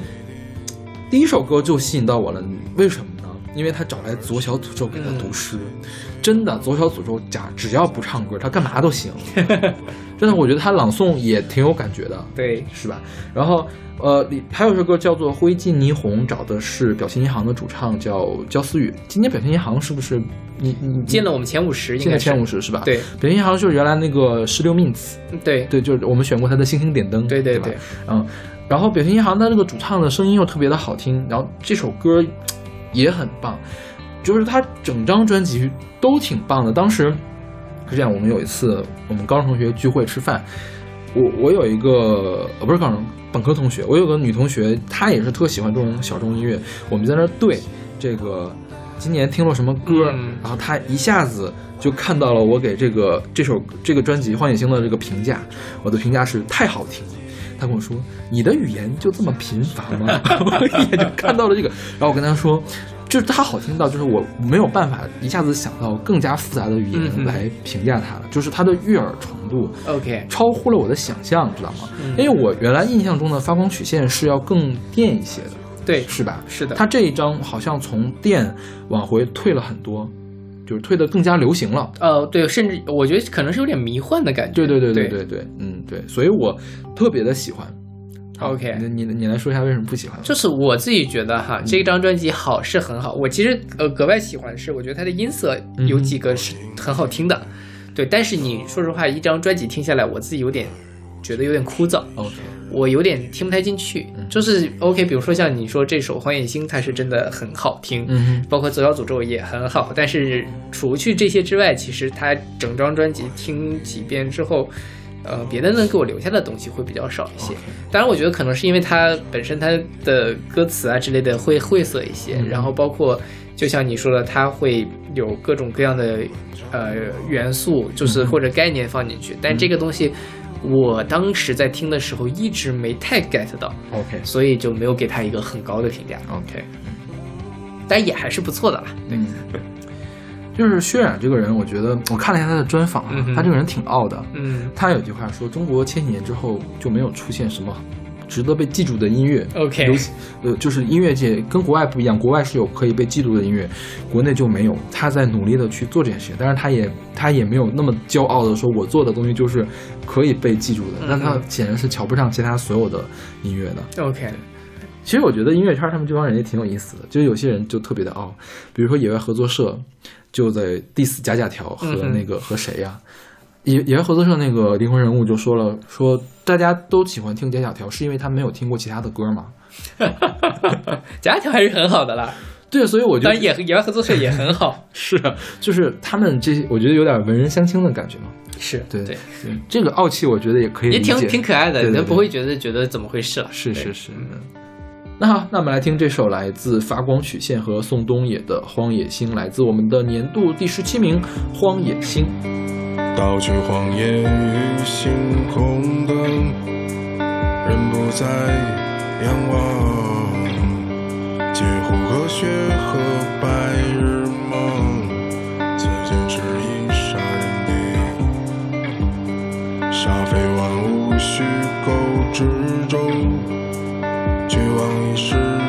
第一首歌就吸引到我了，为什么呢？因为他找来左小诅咒给他读诗，真的左小诅咒假只要不唱歌，他干嘛都行。(laughs) 真的，我觉得他朗诵也挺有感觉的。对，是吧？然后呃，里还有一首歌叫做《灰烬霓虹》，找的是表情银行的主唱叫焦思雨。今年表情银行是不是你你进了我们前五十，应该是进了前五。十是吧？，对表情银行就是原来那个十六 Mints，对对，就是我们选过他的星星点灯，对吧对对对，嗯，然后表情银行他那个主唱的声音又特别的好听，然后这首歌也很棒，就是他整张专辑都挺棒的。当时是这样，我们有一次我们高中同学聚会吃饭，我我有一个呃不是高中本科同学，我有个女同学，她也是特喜欢这种小众音乐，我们在那儿对这个今年听了什么歌，嗯然后她一下子就看到了我给这个这首这个专辑《荒野星》的这个评价，我的评价是太好听了。他跟我说：“你的语言就这么贫乏吗？” (laughs) 我一眼就看到了这个，然后我跟他说，就是它好听到，就是我没有办法一下子想到更加复杂的语言来评价它了，就是它的悦耳程度 OK，超乎了我的想象，知道吗？嗯因为我原来印象中的发光曲线是要更电一些的，对，是吧？是的，它这一张好像从电往回退了很多，就是退的更加流行了。呃，对，甚至我觉得可能是有点迷幻的感觉。对对对对对对对，嗯对，所以我特别的喜欢。OK 你你你来说一下为什么不喜欢？就是我自己觉得哈，这张专辑好是很好，我其实呃格外喜欢的是，我觉得它的音色有几个是很好听的，对。但是你说实话，一张专辑听下来，我自己有点觉得有点枯燥，OK，我有点听不太进去。就是 OK，比如说像你说这首《荒野星》，它是真的很好听，嗯，包括《左小诅咒》也很好，但是除去这些之外，其实它整张专辑听几遍之后，呃，别的能给我留下的东西会比较少一些。当然，我觉得可能是因为它本身它的歌词啊之类的会晦涩一些，嗯然后包括就像你说的，它会有各种各样的呃元素，嗯就是或者概念放进去，但这个东西。我当时在听的时候一直没太 get 到，OK 所以就没有给他一个很高的评价。OK，但也还是不错的啦。嗯，就是薛冉这个人，我觉得我看了一下他的专访啊，嗯他这个人挺傲的。嗯他有句话说，中国千禧年之后就没有出现什么值得被记住的音乐。，OK，呃，就是音乐界跟国外不一样，国外是有可以被记住的音乐，国内就没有。他在努力的去做这件事情，但是他也他也没有那么骄傲的说，我做的东西就是可以被记住的。嗯但他显然是瞧不上其他所有的音乐的。OK，其实我觉得音乐圈他们这帮人也挺有意思的，就是有些人就特别的傲，比如说野外合作社就在 diss 假假条和那个、和谁呀、野野外合作社那个灵魂人物就说了，说大家都喜欢听假假条，是因为他没有听过其他的歌吗？(laughs) 假条还是很好的啦。对，所以我觉得野野外合作社也很好，(laughs) 是啊，就是他们这些，我觉得有点文人相轻的感觉嘛。是对对，对，这个傲气我觉得也可以也挺挺可爱的，你都不会觉得觉得怎么回事了。对是是是。嗯那好，那我们来听这首来自发光曲线和宋冬野的《荒野星》，来自我们的年度第十七名《荒野星》。盗取荒野与星空灯，人不再仰望，解护和雪和白日梦，此间是一杀人地，杀非万物虚构之中，绝望已是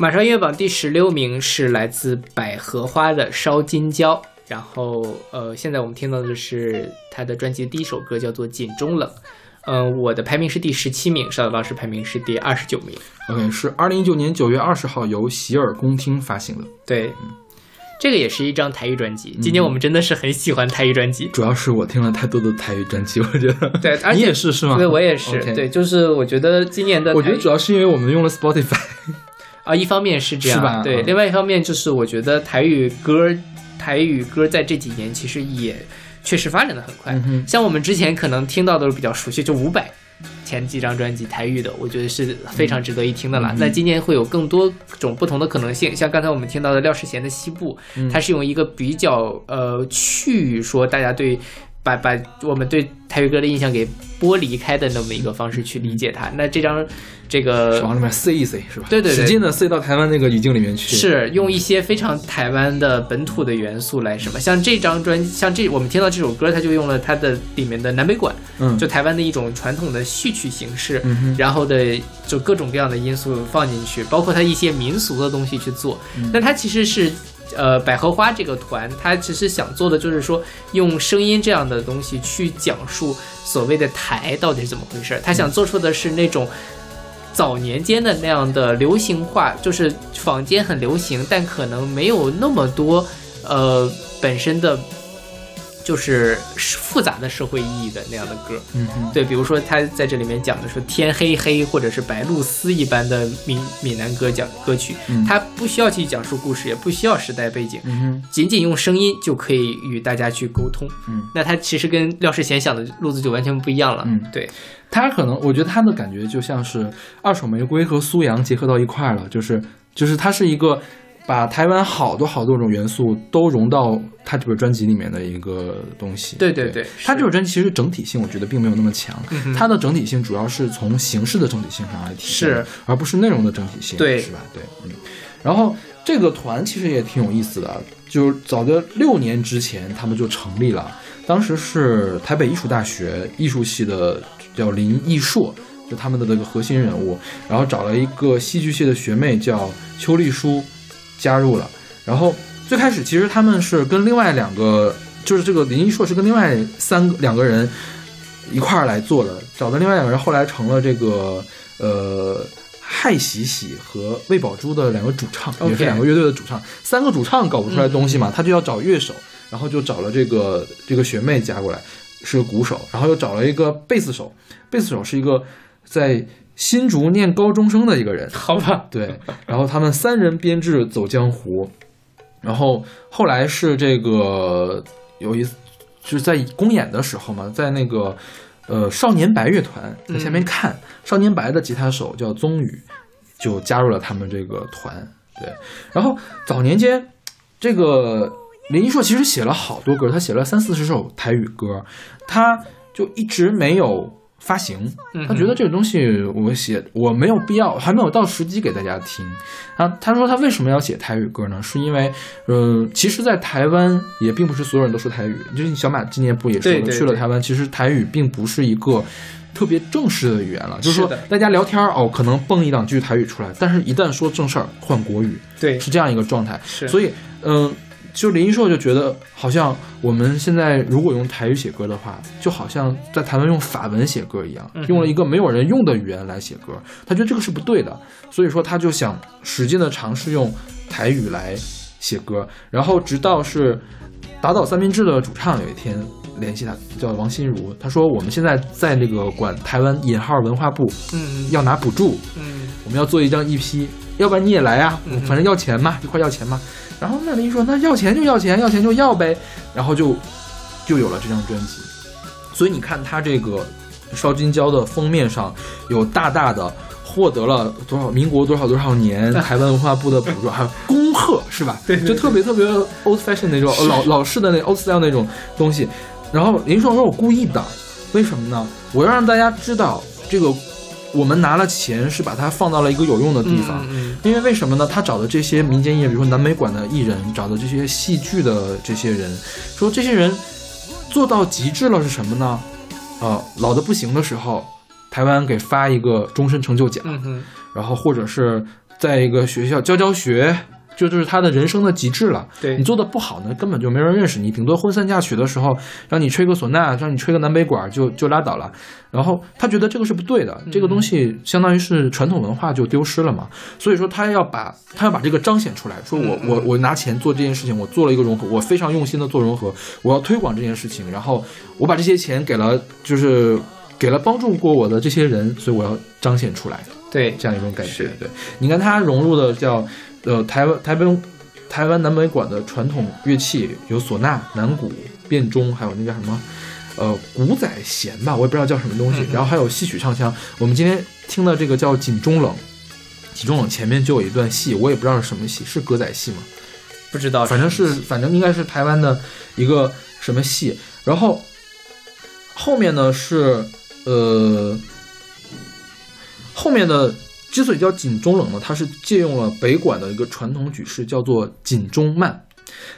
马上音乐榜第十六名是来自百合花的《烧金胶》，然后呃，现在我们听到的是他的专辑第一首歌，叫做《井中冷》。嗯、我的排名是第十七名，邵老师排名是第二十九名。OK，是二零一九年九月二十号由洗耳恭听发行的，对，这个也是一张台语专辑。今年我们真的是很喜欢台语专辑。主要是我听了太多的台语专辑，我觉得。对，而且你也是是吗？对，我也是。对，就是我觉得今年的我觉得主要是因为我们用了 Spotify。啊，一方面是这样，是吧对，嗯另外一方面就是我觉得台语歌，台语歌在这几年其实也确实发展的很快。嗯像我们之前可能听到的比较熟悉，就伍佰前几张专辑台语的，我觉得是非常值得一听的嗯啦。那、今年会有更多种不同的可能性，像刚才我们听到的廖世贤的《西部》，嗯它是用一个比较呃去说大家对。把把我们对台语歌的印象给剥离开的那么一个方式去理解它，那这张这个往里面塞一塞是吧？对对对使劲的塞到台湾那个语境里面去。是用一些非常台湾的本土的元素来什么，像这张专，像这我们听到这首歌，它就用了它的里面的南北管，嗯，就台湾的一种传统的戏曲形式，然后的就各种各样的因素放进去，包括它一些民俗的东西去做。嗯那它其实是。呃，百合花这个团，他其实想做的就是说，用声音这样的东西去讲述所谓的台到底是怎么回事儿。他想做出的是那种早年间的那样的流行化，就是坊间很流行，但可能没有那么多呃本身的就是复杂的社会意义的那样的歌。嗯哼，对，比如说他在这里面讲的说天黑黑，或者是白露丝一般的闽闽南歌讲歌曲，嗯它不需要去讲述故事，也不需要时代背景，仅仅用声音就可以与大家去沟通。嗯，那他其实跟廖世贤想的路子就完全不一样了。嗯对，他可能，我觉得他的感觉就像是二手玫瑰和苏阳结合到一块儿了，就是就是他是一个把台湾好多好多种元素都融到他这本专辑里面的一个东西。对对对他这本专辑其实整体性我觉得并没有那么强，它的整体性主要是从形式的整体性上来体现，是而不是内容的整体性，对是吧？对，嗯。然后这个团其实也挺有意思的，就是早在六年之前他们就成立了，当时是台北艺术大学艺术系的叫林艺硕，就他们的这个核心人物，然后找了一个戏剧系的学妹叫邱丽书加入了，然后最开始其实他们是跟另外两个，就是这个林一硕是跟另外三个两个人一块儿来做的，找的另外两个人后来成了这个呃。害喜喜和魏宝珠的两个主唱也是两个乐队的主唱，三个主唱搞不出来东西嘛，他就要找乐手，然后就找了这个这个学妹加过来，是个鼓手，然后又找了一个贝斯手，贝斯手是一个在新竹念高中生的一个人，(laughs) 好吧，对，然后他们三人编制走江湖，然后后来是这个有一次就是在公演的时候嘛，在那个呃少年白乐团在下面看，少年白的吉他手叫宗宇，就加入了他们这个团，对，然后早年间这个林一硕其实写了好多歌，他写了三四十首台语歌，他就一直没有发行，嗯他觉得这个东西我写我没有必要，还没有到时机给大家听。啊，他说他为什么要写台语歌呢？是因为，呃，其实，在台湾也并不是所有人都说台语，就是小马今年不也说了，去了台湾，其实台语并不是一个。特别正式的语言了，就是说大家聊天哦，可能蹦一两句台语出来，但是一旦说正事儿，换国语，对，是这样一个状态。所以，嗯、就林一硕就觉得，好像我们现在如果用台语写歌的话，就好像在台湾用法文写歌一样，用了一个没有人用的语言来写歌，他觉得这个是不对的，所以说他就想使劲的尝试用台语来写歌，然后直到是打倒三明治的主唱有一天联系他，叫王心如，他说我们现在在那个管台湾引号文化部嗯。要拿补助，嗯。我们要做一张 EP，要不然你也来啊，嗯。反正要钱嘛，一块要钱嘛。然后那林说那要钱就要钱，要钱就要呗，然后就就有了这张专辑。所以你看他这个烧金胶的封面上有大大的获得了多少民国多少多少年 (laughs) 台湾文化部的补助，还有恭贺是吧？对对就特别特别 old fashion 那种老老式的那 old style 那种东西。然后林爽说我故意的，为什么呢？我要让大家知道这个我们拿了钱是把它放到了一个有用的地方。嗯因为为什么呢？他找的这些民间艺人，比如说南美馆的艺人，找的这些戏剧的这些人，说这些人做到极致了是什么呢？啊、老的不行的时候，台湾给发一个终身成就奖，嗯，然后或者是在一个学校教教学，就就是他的人生的极致了。对你做的不好呢，根本就没人认识你，顶多婚丧嫁娶的时候让你吹个唢呐，让你吹个南北管就就拉倒了。然后他觉得这个是不对的，这个东西相当于是传统文化就丢失了嘛。所以说他要把他要把这个彰显出来，说我我我拿钱做这件事情，我做了一个融合，我非常用心的做融合，我要推广这件事情，然后我把这些钱给了就是给了帮助过我的这些人，所以我要彰显出来。对，这样一种感觉。对，你看他融入的叫呃台湾台北台湾南北管的传统乐器有唢呐、南鼓、变钟，还有那叫什么呃古仔弦吧，我也不知道叫什么东西。嗯然后还有戏曲唱腔。我们今天听的这个叫《锦中冷》，锦中冷前面就有一段戏，我也不知道是什么戏，是歌仔戏吗？不知道，反正是反正应该是台湾的一个什么戏，然后后面呢是呃后面的之所以叫锦中冷呢，它是借用了北管的一个传统曲式，叫做锦中慢。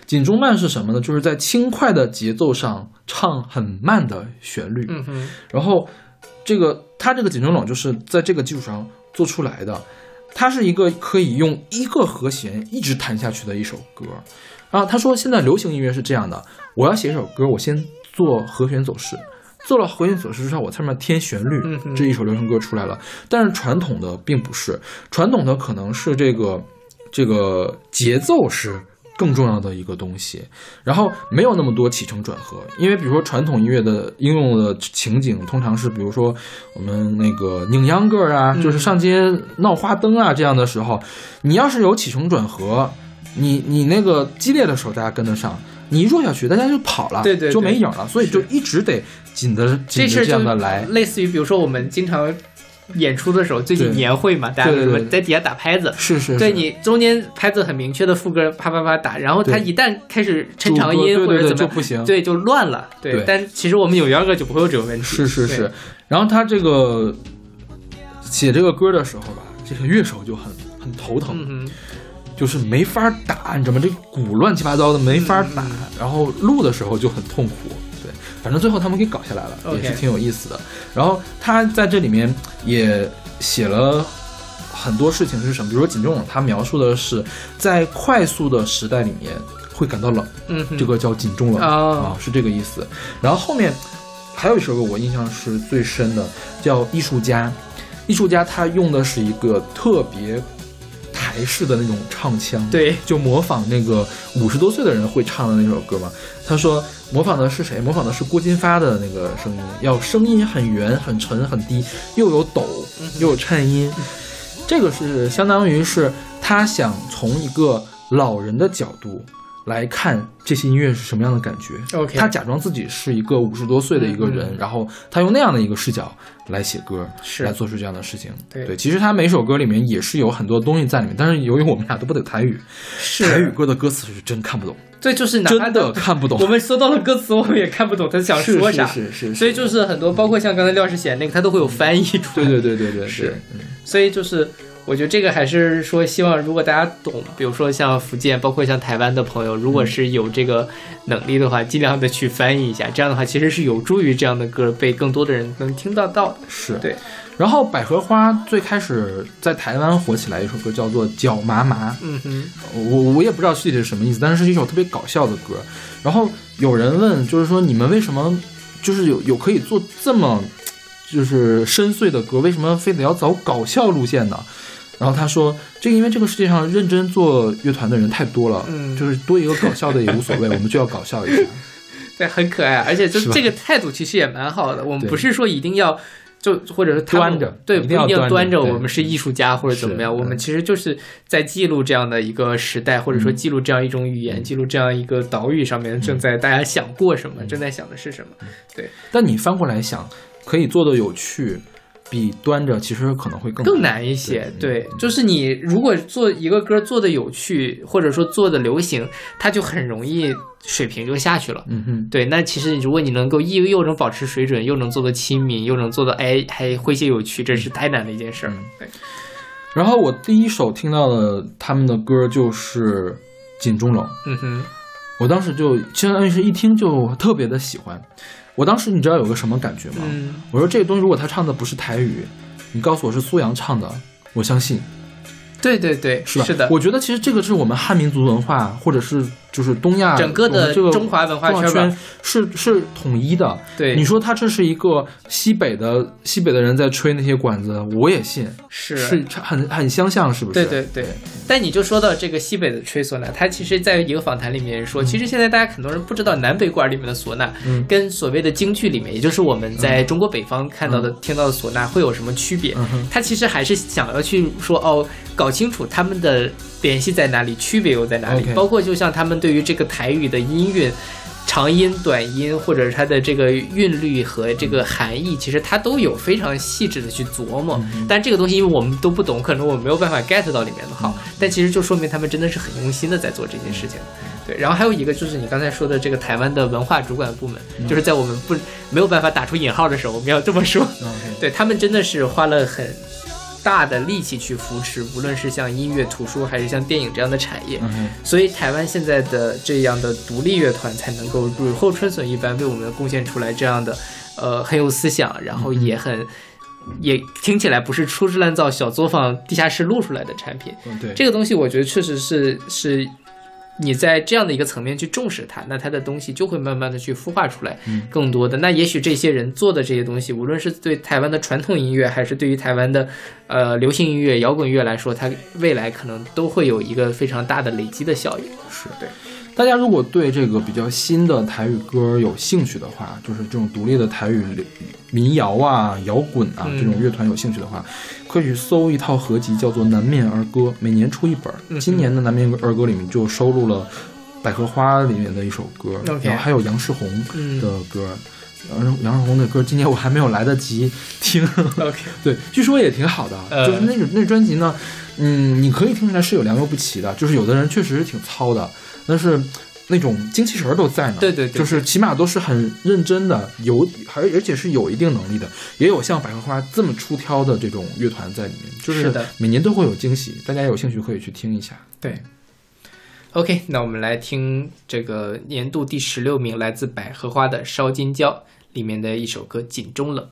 锦中慢是什么呢？就是在轻快的节奏上唱很慢的旋律，嗯哼，然后这个它这个锦中冷就是在这个基础上做出来的，它是一个可以用一个和弦一直弹下去的一首歌。然后他说，现在流行音乐是这样的，我要写一首歌，我先做和弦走势，做了和弦走势之后，我上面添旋律这一首流行歌出来了。但是传统的并不是，传统的可能是这个这个节奏是更重要的一个东西，然后没有那么多起承转合，因为比如说传统音乐的应用的情景，通常是比如说我们那个拧秧歌儿啊，就是上街闹花灯啊这样的时候，你要是有起承转合，你你那个激烈的时候大家跟得上，你一弱下去大家就跑了，对对对就没影了，所以就一直得紧的紧着这这事儿就样的来，类似于比如说我们经常演出的时候，最近年会嘛，大家什么在底下打拍子。是是是，对你中间拍子很明确的副歌啪啪啪打，然后它一旦开始抻长音或者怎么样，就不行，对，就乱了。对，对但其实我们有秧歌就不会有这个问题。是是是，，然后他这个写这个歌的时候吧，这个乐手就很很头疼，嗯哼，就是没法打，你知道吗？这鼓乱七八糟的没法打，然后录的时候就很痛苦。对，反正最后他们给搞下来了也是挺有意思的。然后他在这里面也写了。很多事情是什么？比如说锦中冷，他描述的是在快速的时代里面会感到冷，嗯，这个叫锦中冷、哦啊，是这个意思。然后后面还有一首歌我印象是最深的，叫《艺术家》。艺术家他用的是一个特别台式的那种唱腔，，对，就模仿那个五十多岁的人会唱的那首歌嘛。他说模仿的是谁？模仿的是郭金发的那个声音，要声音很圆、很沉、很低，又有抖又有颤音。这个是相当于是他想从一个老人的角度来看这些音乐是什么样的感觉。OK 他假装自己是一个五十多岁的一个人，然后他用那样的一个视角来写歌，是来做出这样的事情。对对其实他每首歌里面也是有很多东西在里面，但是由于我们俩都不懂台语，是台语歌的歌词是真看不懂，对就是哪真的看不懂我。们收到了歌词，我们也看不懂他想说啥。是是是是所以就是很多，包括像刚才廖世贤那个，他都会有翻译出来。对对对对对，所以就是，我觉得这个还是说，希望如果大家懂，比如说像福建，包括像台湾的朋友，如果是有这个能力的话，尽量的去翻译一下，这样的话其实是有助于这样的歌被更多的人能听得到的。是对。然后百合花最开始在台湾火起来一首歌叫做《脚麻麻》，嗯哼，我我也不知道具体是什么意思，但是是一首特别搞笑的歌。然后有人问，就是说你们为什么就是有有可以做这么就是深邃的歌，为什么非得要走搞笑路线呢？然后他说，这个因为这个世界上认真做乐团的人太多了，嗯就是多一个搞笑的也无所谓，我们就要搞笑一下。(laughs) 对，很可爱，而且就是这个态度其实也蛮好的。我们不是说一定要。就或者是他们端着对，不一定要端着，我们是艺术家或者怎么样，我们嗯其实就是在记录这样的一个时代，或者说嗯记录这样一种语言，记录这样一个岛屿上面正在大家想过什么，正在想的是什么。对但你翻过来想，可以做的有趣，比端着其实可能会更更难一些。对对，就是你如果做一个歌做的有趣，或者说做的流行，它就很容易水平就下去了。嗯哼，对，那其实如果你能够又又能保持水准，又能做的亲民，又能做的哎还诙谐有趣，真是太难的一件事儿。嗯对，然后我第一首听到的他们的歌就是《锦中楼》，嗯哼，我当时就相当于是一听就特别的喜欢。我当时你知道有个什么感觉吗？嗯，我说这个东西如果他唱的不是台语，你告诉我是苏阳唱的，我相信。对对对，是吧？是的，我觉得其实这个是我们汉民族文化，或者是就是东亚整个的这个中华文化圈圈是是统一的。对。你说他这是一个西北的西北的人在吹那些管子，我也信，是。是很很相像，是不是？对对对，但你就说到这个西北的吹唢呐，他其实在一个访谈里面说，其实现在大家很多人不知道南北管里面的唢呐，嗯。跟所谓的京剧里面，也就是我们在中国北方看到的、听到的唢呐会有什么区别？他其实还是想要去说哦，搞清楚他们的联系在哪里，区别又在哪里包括就像他们对于这个台语的音韵。长音、短音，或者是它的这个韵律和这个含义，其实它都有非常细致的去琢磨。嗯但这个东西，因为我们都不懂，可能我们没有办法 get 到里面的好。但其实就说明他们真的是很用心的在做这件事情。对，然后还有一个就是你刚才说的这个台湾的文化主管部门，就是在我们不没有办法打出引号的时候，我们要这么说。对他们真的是花了很大的力气去扶持，无论是像音乐、图书，还是像电影这样的产业。所以台湾现在的这样的独立乐团才能够雨后春笋一般为我们贡献出来这样的，呃，很有思想，然后也很。也听起来不是粗制滥造、小作坊、地下室录出来的产品，嗯对这个东西我觉得确实是是你在这样的一个层面去重视它，那它的东西就会慢慢的去孵化出来嗯更多的。那也许这些人做的这些东西，无论是对台湾的传统音乐，还是对于台湾的呃流行音乐、摇滚乐来说，它未来可能都会有一个非常大的累积的效应。是对。大家如果对这个比较新的台语歌有兴趣的话，就是这种独立的台语民谣啊、摇滚啊嗯。这种乐团有兴趣的话，可以去搜一套合集，叫做《南面儿歌》，每年出一本今年的《南面儿歌》里面就收录了《百合花》里面的一首歌然后还有杨世宏嗯的歌。杨世杨世宏的歌，今年我还没有来得及听。OK，(laughs) 对，据说也挺好的，呃。就是那个那专辑呢，嗯，你可以听出来是有良莠不齐的，就是有的人确实是挺糙的，但是那种精气神儿都在呢。对对对就是起码都是很认真的，有还而且是有一定能力的，也有像百合花这么出挑的这种乐团在里面，就是的每年都会有惊喜，大家有兴趣可以去听一下。对。OK，那我们来听这个年度第十六名，来自百合花的《烧金胶》里面的一首歌《井中冷》。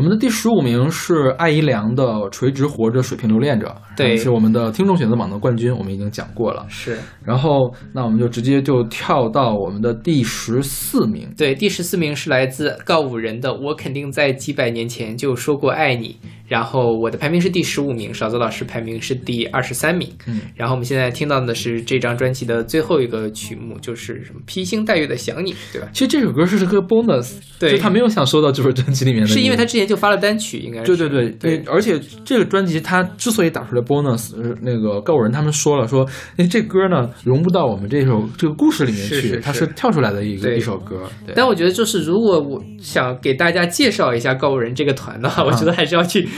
我们的第十五名是艾怡良的《垂直活着，水平留恋着》，对是我们的听众选择榜的冠军，我们已经讲过了。是然后，那我们就直接就跳到我们的第十四名。对，第十四名是来自告五人的《我肯定在几百年前就说过爱你》，然后我的排名是第十五名，勺子老师排名是第二十三名。嗯，然后我们现在听到的是这张专辑的最后一个曲目，就是什么披星戴月的想你，对吧？其实这首歌是个 bonus，对。就他没有想收到这本专辑里面的，是因为他之前就发了单曲，应该是对对对对而且这个专辑他之所以打出来 bonus，是那个告五人他们说了说，哎，这歌呢融不到我们这首这个故事里面去，是是是。它是跳出来的一个一首歌。对，但我觉得，就是如果我想给大家介绍一下告五人这个团的话，我觉得还是要去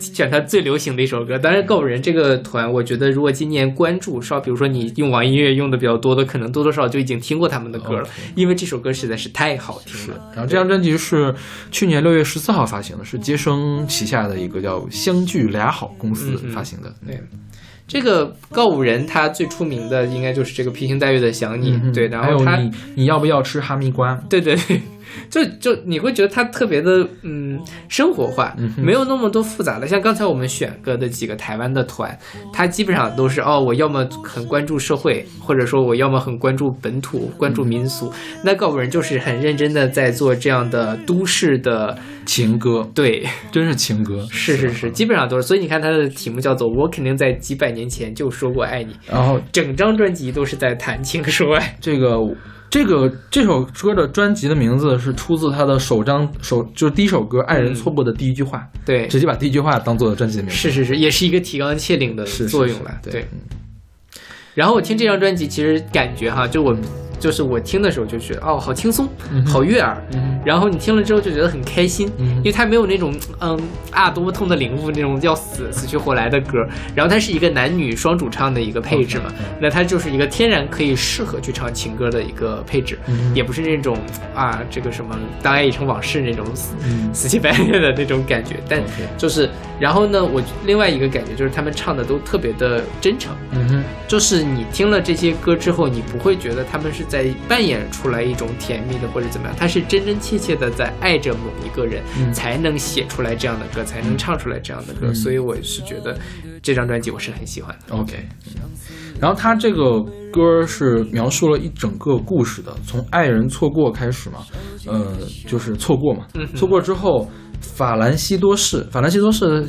选他最流行的一首歌。当然，告五人这个团，我觉得如果今年关注稍，比如说你用网易音乐用的比较多的，可能多多少少就已经听过他们的歌了，因为这首歌实在是太好听了。然后这张专辑是去年六月十四号发行的，是接生旗下的一个叫相聚俩好公司发行的。对，这个告五人他最出名的应该就是这个披星戴月的想你，嗯对，然后他还有你你要不要吃哈密瓜？对对对，(laughs) 就就你会觉得它特别的嗯生活化，没有那么多复杂的。像刚才我们选歌的几个台湾的团，它基本上都是哦，我要么很关注社会，或者说我要么很关注本土、关注民俗。那告五人就是很认真的在做这样的都市的，情歌，对，真是情歌。是是是，基本上都是。所以你看它的题目叫做“我肯定在几百年前就说过爱你然后”，整张专辑都是在谈情说爱。这个这个这首歌的专辑的名字是出自他的首张首就是第一首歌《爱人错过》的第一句话，对，直接把第一句话当做了专辑的名字。是是是，也是一个提纲挈领的作用了。对嗯然后我听这张专辑，其实感觉哈，就我就是我听的时候就觉得哦，好轻松，好悦耳。嗯然后你听了之后就觉得很开心，嗯因为它没有那种嗯啊多么痛的领悟那种要死死去活来的歌。然后它是一个男女双主唱的一个配置嘛那它就是一个天然可以适合去唱情歌的一个配置，嗯也不是那种啊这个什么当爱已成往事那种死、嗯死乞白赖的那种感觉。但就是，然后呢，我另外一个感觉就是他们唱的都特别的真诚。嗯哼，就是你听了这些歌之后，你不会觉得他们是在扮演出来一种甜蜜的或者怎么样，他是真真切切的在爱着某一个人，嗯才能写出来这样的歌，才能唱出来这样的歌。嗯所以我是觉得这张专辑我是很喜欢的。OK，然后他这个歌是描述了一整个故事的，从爱人错过开始嘛，呃，就是错过嘛，错过之后，法兰西多士，法兰西多士，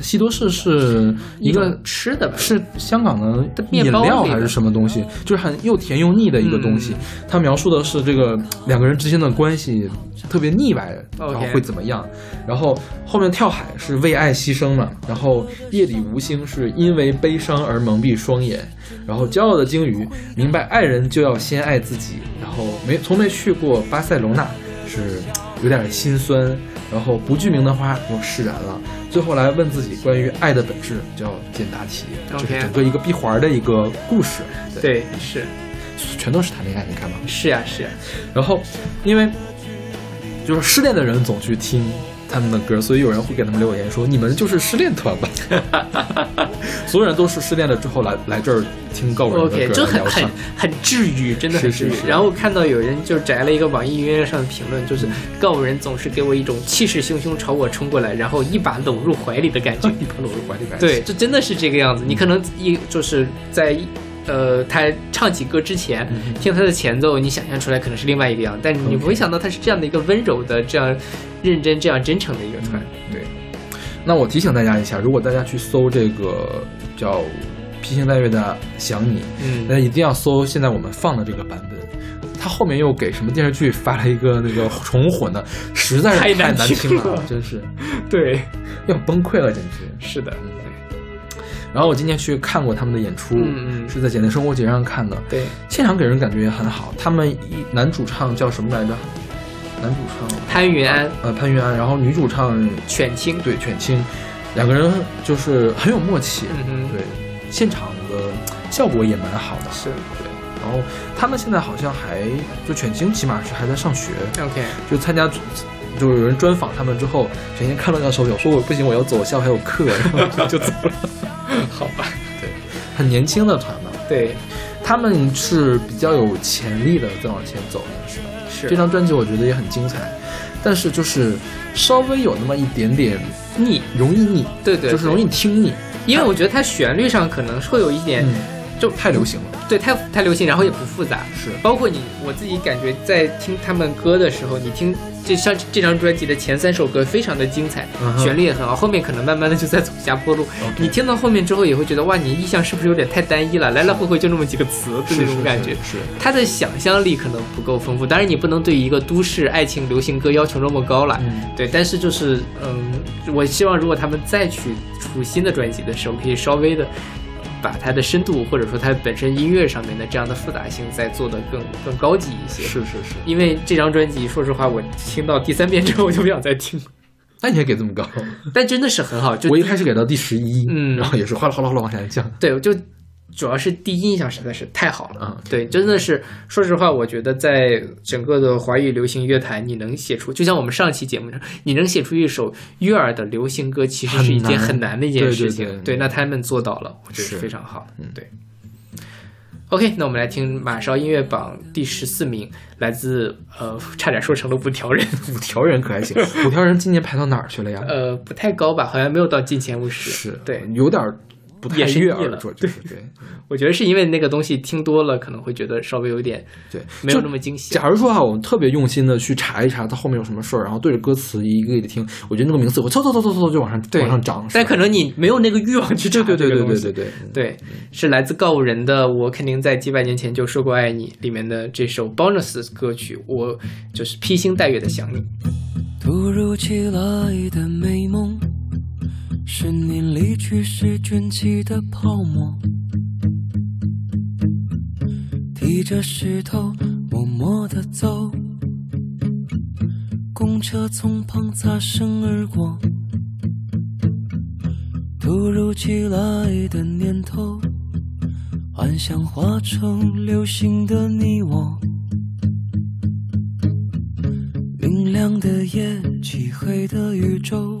西多士是一个吃的吧是香港的饮料还是什么东西？就是很又甜又腻的一个东西。嗯它描述的是这个两个人之间的关系特别腻歪，然后会怎么样？然后后面跳海是为爱牺牲了，然后夜里无星是因为悲伤而蒙蔽双眼，然后骄傲的鲸鱼明白爱人就要先爱自己，然后没从没去过巴塞罗那是有点心酸，然后不具名的花又释然了，最后来问自己关于爱的本质，叫简答题，就是整个一个闭环的一个故事，对，是全都是谈恋爱，你看吗。是呀是呀，然后，因为就是失恋的人总去听他们的歌，所以有人会给他们留言说：“你们就是失恋团吧？” (laughs) 所有人都是失恋了之后来来这儿听告五人的歌就很很。很治愈，真的很治愈。是是是然后看到有人就摘了一个网易音乐上的评论，就是告五人总是给我一种气势汹汹朝我冲过来，然后一把搂入怀里的感觉。(laughs) 一把搂入怀里感觉对，这真的是这个样子。你可能一就是在呃他唱起歌之前，嗯听他的前奏，你想象出来可能是另外一个样，但你不会想到他是这样的一个温柔的、这样认真、这样真诚的一个团。对，那我提醒大家一下，如果大家去搜这个叫《披星戴月的想你》，嗯大家一定要搜现在我们放的这个版本。他后面又给什么电视剧发了一个那个重混的，(laughs) 实在是太太难听了，真是 (laughs) 对，要崩溃了，简直。是的，然后我今天去看过他们的演出，嗯嗯。是在简单生活节上看的，对，现场给人感觉也很好。他们一男主唱叫什么来着？男主唱。潘云安、呃潘云安，然后女主唱犬青，对犬青，两个人就是很有默契，嗯哼，对，现场的效果也蛮好的。是对，然后他们现在好像还就犬青起码是还在上学，OK，就参加。就有人专访他们之后，犬青看了看手表，说我不行，我要走，下午还有课，然后就走了。(laughs) 好吧，对，很年轻的团嘛，对，他们是比较有潜力的在往前走的，是？是这张专辑我觉得也很精彩。但是就是稍微有那么一点点腻，容易腻，对对，就是容易听腻，因为我觉得它旋律上可能会有一点，嗯，就太流行了。对，太太流行，然后也不复杂。是包括你我自己感觉在听他们歌的时候，你听这像这张专辑的前三首歌非常的精彩，旋律也很好，后面可能慢慢的就在走下坡路。你听到后面之后也会觉得哇，你意象是不是有点太单一了？来来回回就那么几个词的那种感觉。是他的想象力可能不够丰富，当然你不能对一个都市爱情流行歌要求那么高了，嗯对。但是就是嗯，我希望如果他们再去出新的专辑的时候，可以稍微的把它的深度或者说它本身音乐上面的这样的复杂性再做得更更高级一些。是是是，因为这张专辑，说实话，我听到第三遍之后我就不想再听了，那你还给这么高？但真的是很好。就我一开始给到第十一，嗯然后也是哗啦哗啦哗啦往下降。对，就主要是第一印象实在是太好了。啊，对，真的是，说实话，我觉得在整个的华语流行乐坛，你能写出，就像我们上期节目上，你能写出一首悦耳的流行歌，其实是一件很难的一件事情。对对那他们做到了，我觉得是非常好。嗯对。OK，那我们来听马少音乐榜第十四名，来自呃，差点说成了五条人，五条人可还行，五条人今年排到哪儿去了呀？(laughs) 呃，不太高吧，好像没有到进前五十。是对，有点儿不太也是腻悦耳了了，就是对我觉得是因为那个东西听多了，可能会觉得稍微有点对，没有那么惊喜。假如说哈，我们特别用心的去查一查它后面有什么事儿，然后对着歌词一个一个听，我觉得那个名字我嗖嗖嗖嗖嗖就往上往上涨。但可能你没有那个欲望去查对对对对这个东西对对对对，是来自告五人的《我肯定在几百年前就说过爱你》里面的这首 bonus 歌曲，我就是披星戴月的想你。突如其来的美梦，是你离去时卷起的泡沫。提着石头默默的走，公车从旁擦身而过。突如其来的念头，幻想化成流星的你我。明亮的夜，漆黑的宇宙，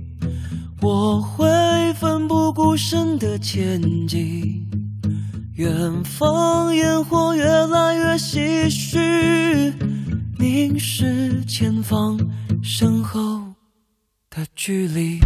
我会奋不顾身的前进。远方烟火越来越唏嘘，凝视前方身后的距离。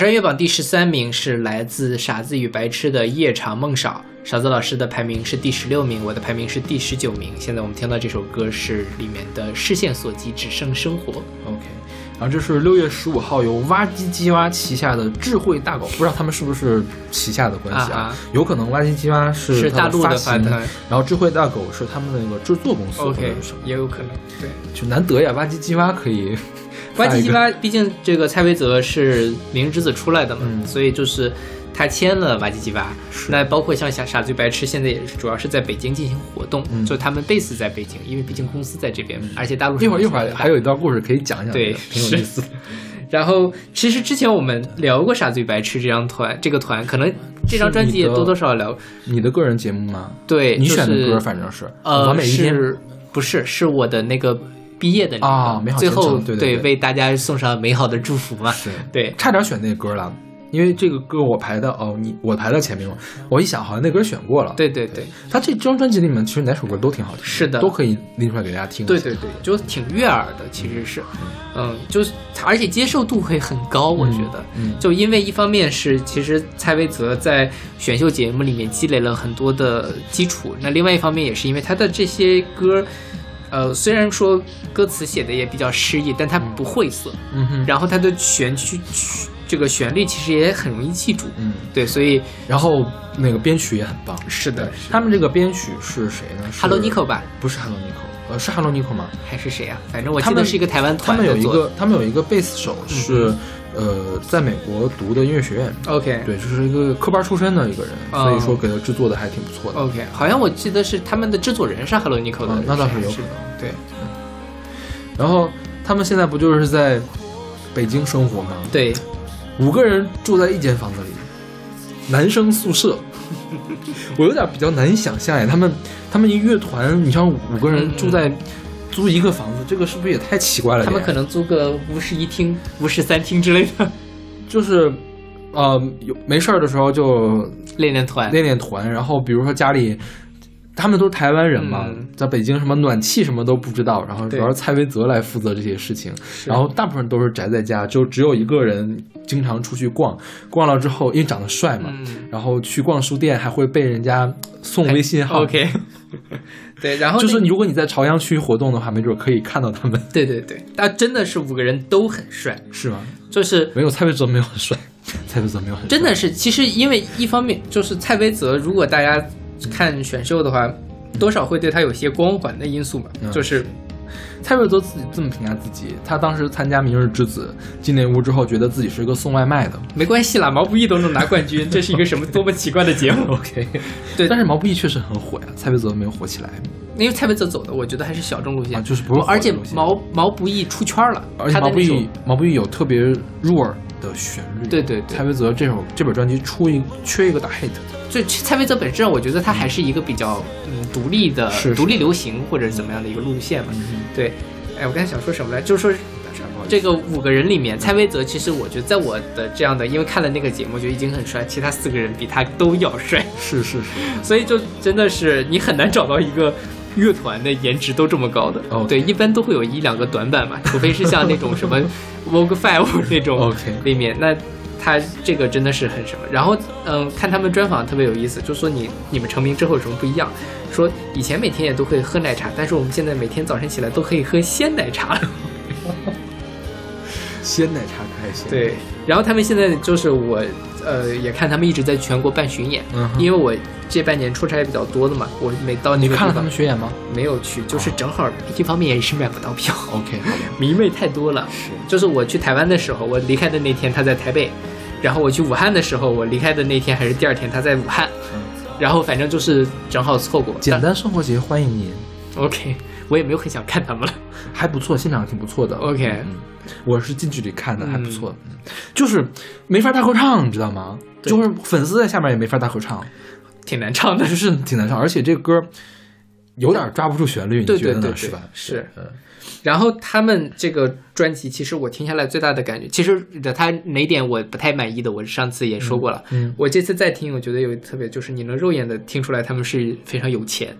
马上月榜第十三名是来自《傻子与白痴》的夜长梦少，傻子老师的排名是第十六名，我的排名是第十九名。现在我们听到这首歌是里面的视线所及，只剩生活。OK，然后这是六月十五号由挖机机蛙旗下的智慧大狗，不知道他们是不是旗下的关系啊？有可能挖机机蛙是是大陆的发行，然后智慧大狗是他们的那个制作公司。OK？也有可能。对，就难得呀，挖机机蛙可以挖机机发蛙，毕竟这个蔡维泽是《明日之子》出来的嘛，嗯所以就是他签了挖机机蛙。是那包括像傻傻嘴白痴，现在也是主要是在北京进行活动，嗯就他们 base 在北京，因为毕竟公司在这边，而且大陆一会儿一会儿还有一段故事可以讲讲，对挺有意思的。然后，其实之前我们聊过《傻子与白痴》这张团，这个团可能这张专辑也多多少少聊。你的个人节目吗？对，你选的歌反正是呃完美一天是不是是我的那个毕业的那个啊美好最后程对对对为大家送上美好的祝福嘛。是对，差点选那歌了，因为这个歌我排的哦，你我排到前面了。我一想，好像那歌选过了。，对对对他这张专辑里面其实哪首歌都挺好听，是的都可以拎出来给大家听。对对对，就挺悦耳的，其实是，嗯，就是而且接受度会很高，我觉得。嗯就因为一方面是，其实蔡维泽在选秀节目里面积累了很多的基础，那另外一方面也是因为他的这些歌，呃，虽然说歌词写的也比较诗意，但它不晦涩，嗯哼，然后它的旋曲曲这个旋律其实也很容易记住，嗯，对，所以然后那个编曲也很棒。是的，他们这个编曲是谁呢？是 Hello Nico 吧，不是 Hello Nico，呃，是 Hello Nico 吗？还是谁啊？反正我他们记得是一个台湾他团的做的们有一个，他们有一个贝斯手是，呃，在美国读的音乐学院，OK 对，就是一个科班出身的一个人，哦所以说给他制作的还挺不错的。OK，好像我记得是他们的制作人是 Hello Nico 的那倒是有可能。对嗯然后他们现在不就是在北京生活吗？对，五个人住在一间房子里，男生宿舍。(laughs) 我有点比较难以想象哎，他们他们一乐团，你像五个人嗯住在租一个房子，这个是不是也太奇怪了？他们可能租个五室一厅、五室三厅之类的就是，呃，有没事儿的时候就练练团。练练团，然后比如说家里。他们都是台湾人嘛，嗯在北京什么暖气什么都不知道，然后主要是蔡维泽来负责这些事情，然后大部分都是宅在家，就只有一个人经常出去逛，逛了之后因为长得帅嘛，嗯然后去逛书店还会被人家送微信号。OK，对，然后就是你如果你在朝阳区活动的话，没准可以看到他们，(laughs) 对对对，但真的是五个人都很帅，是吗？就是没有蔡维泽没有很帅，蔡维泽没有很帅。真的是，其实因为一方面就是蔡维泽，如果大家看选秀的话，多少会对他有些光环的因素嘛，嗯。就是蔡维泽自己这么评价自己，他当时参加《明日之子》进那屋之后，觉得自己是个送外卖的。没关系啦，毛不易都能拿冠军，这是一个什么多么奇怪的节目？(laughs) OK，对但是毛不易确实很火呀，蔡维泽没有火起来，因为蔡维泽走的，我觉得还是小众路线，啊就是不是火的而且毛毛不易出圈了，而且毛不易毛不易有特别入耳的旋律。对对对蔡维泽这首这本专辑出一缺一个打 hit，就蔡维泽本身，我觉得他还是一个比较嗯独立的是是独立流行或者怎么样的一个路线嘛。对，哎，我刚才想说什么来，就是说这个五个人里面，蔡维泽其实我觉得在我的这样的，因为看了那个节目就已经很帅，其他四个人比他都要帅，是是是，(laughs) 所以就真的是你很难找到一个。乐团的颜值都这么高的哦对，一般都会有一两个短板嘛，(laughs) 除非是像那种什么 (laughs) Vogue Five 那种里面，那他这个真的是很什么。然后，嗯，看他们专访特别有意思，就说你你们成名之后有什么不一样？说以前每天也都会喝奶茶，但是我们现在每天早晨起来都可以喝鲜奶茶了。(laughs) 鲜奶茶开心。对，然后他们现在就是我，呃，也看他们一直在全国办巡演，嗯因为我这半年出差也比较多的嘛，我每到那你看了他们巡演吗没有去，就是正好一方面也是买不到票，？OK，(laughs) 迷妹太多了。是就是我去台湾的时候，我离开的那天他在台北，然后我去武汉的时候，我离开的那天还是第二天他在武汉，嗯然后反正就是正好错过。简单生活节欢迎您，OK，我也没有很想看他们了。还不错，现场挺不错的。OK 嗯，我是近距离看的，还不嗯错。嗯就是没法大合唱，你知道吗？对就是粉丝在下面也没法大合唱，挺难唱的，就是挺难唱，而且这个歌有点抓不住旋律，你对觉对对对得呢是吧？是。嗯。然后他们这个专辑，其实我听下来最大的感觉，其实他哪点我不太满意的，我上次也说过了。嗯我这次再听，我觉得有特别就是你能肉眼的听出来他们是非常有钱，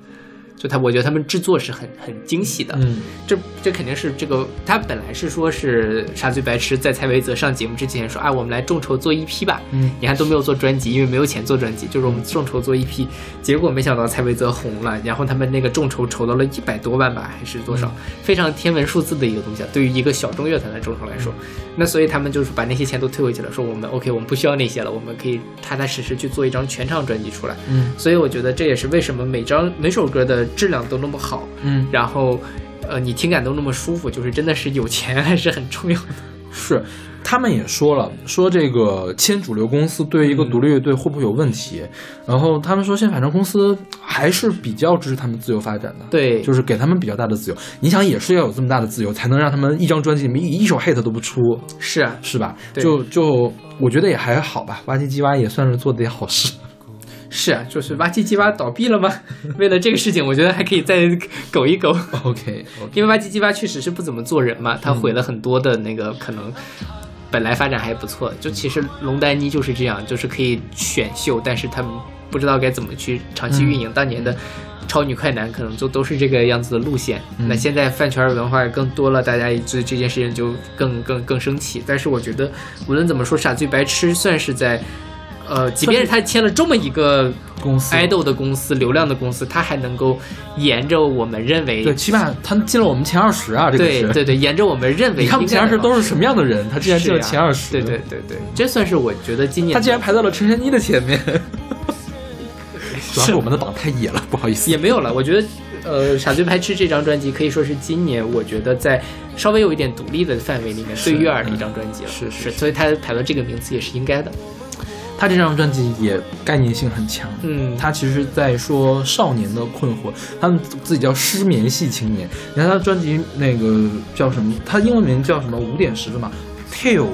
就他，我觉得他们制作是很很精细的。嗯，这这肯定是这个，他本来是说是傻嘴白痴在蔡维泽上节目之前说，啊，我们来众筹做一批吧。嗯，你看都没有做专辑，因为没有钱做专辑，就是我们众筹做一批。结果没想到蔡维泽红了，然后他们那个众筹筹到了一百多万吧，还是多少？嗯非常天文数字的一个东西啊，对于一个小众乐团的众筹来说，那所以他们就是把那些钱都退回去了，说我们 OK，我们不需要那些了，我们可以踏踏实实去做一张全场专辑出来。嗯所以我觉得这也是为什么每张每首歌的质量都那么好，嗯，然后，呃，你听感都那么舒服，就是真的是有钱还是很重要的。是，他们也说了，说这个签主流公司对于一个独立乐队会不会有问题？然后他们说，现在反正公司还是比较支持他们自由发展的，对就是给他们比较大的自由。你想，也是要有这么大的自由，才能让他们一张专辑里面一一首 hit 都不出，是啊，是吧？对就就我觉得也还好吧，挖机机挖也算是做的点好事。是啊，就是挖机机挖倒闭了吗？(laughs) 为了这个事情，我觉得还可以再苟一苟，(laughs) OK，, (laughs) 因为挖机机挖确实是不怎么做人嘛，他毁了很多的那个可能。本来发展还不错，就其实龙丹妮就是这样，就是可以选秀，但是他们不知道该怎么去长期运营。当年的超女快男可能就都是这个样子的路线。嗯那现在饭圈文化更多了，大家对这件事情就更更更生气。但是我觉得无论怎么说，傻最白痴算是在，呃，即便是他签了这么一个公司 idol 的公司、流量的公司，他还能够沿着我们认为对，起码他进了我们前二十啊，这个是。对对对，沿着我们认为你看我们前二十都是什么样的人，他竟然进了前二十、对对对对，这算是我觉得今年他竟然排到了陈珊妮的前面。(laughs) 主要是我们的榜太野了，不好意思。也没有了。我觉得，呃，《傻子白痴》这张专辑可以说是今年我觉得在稍微有一点独立的范围里面最悦耳的一张专辑了。是是是，所以他排到这个名次也是应该的。他这张专辑也概念性很强，嗯，他其实在说少年的困惑，他们自己叫失眠系青年。你看他专辑那个叫什么？他英文名叫什么？五点十分嘛，till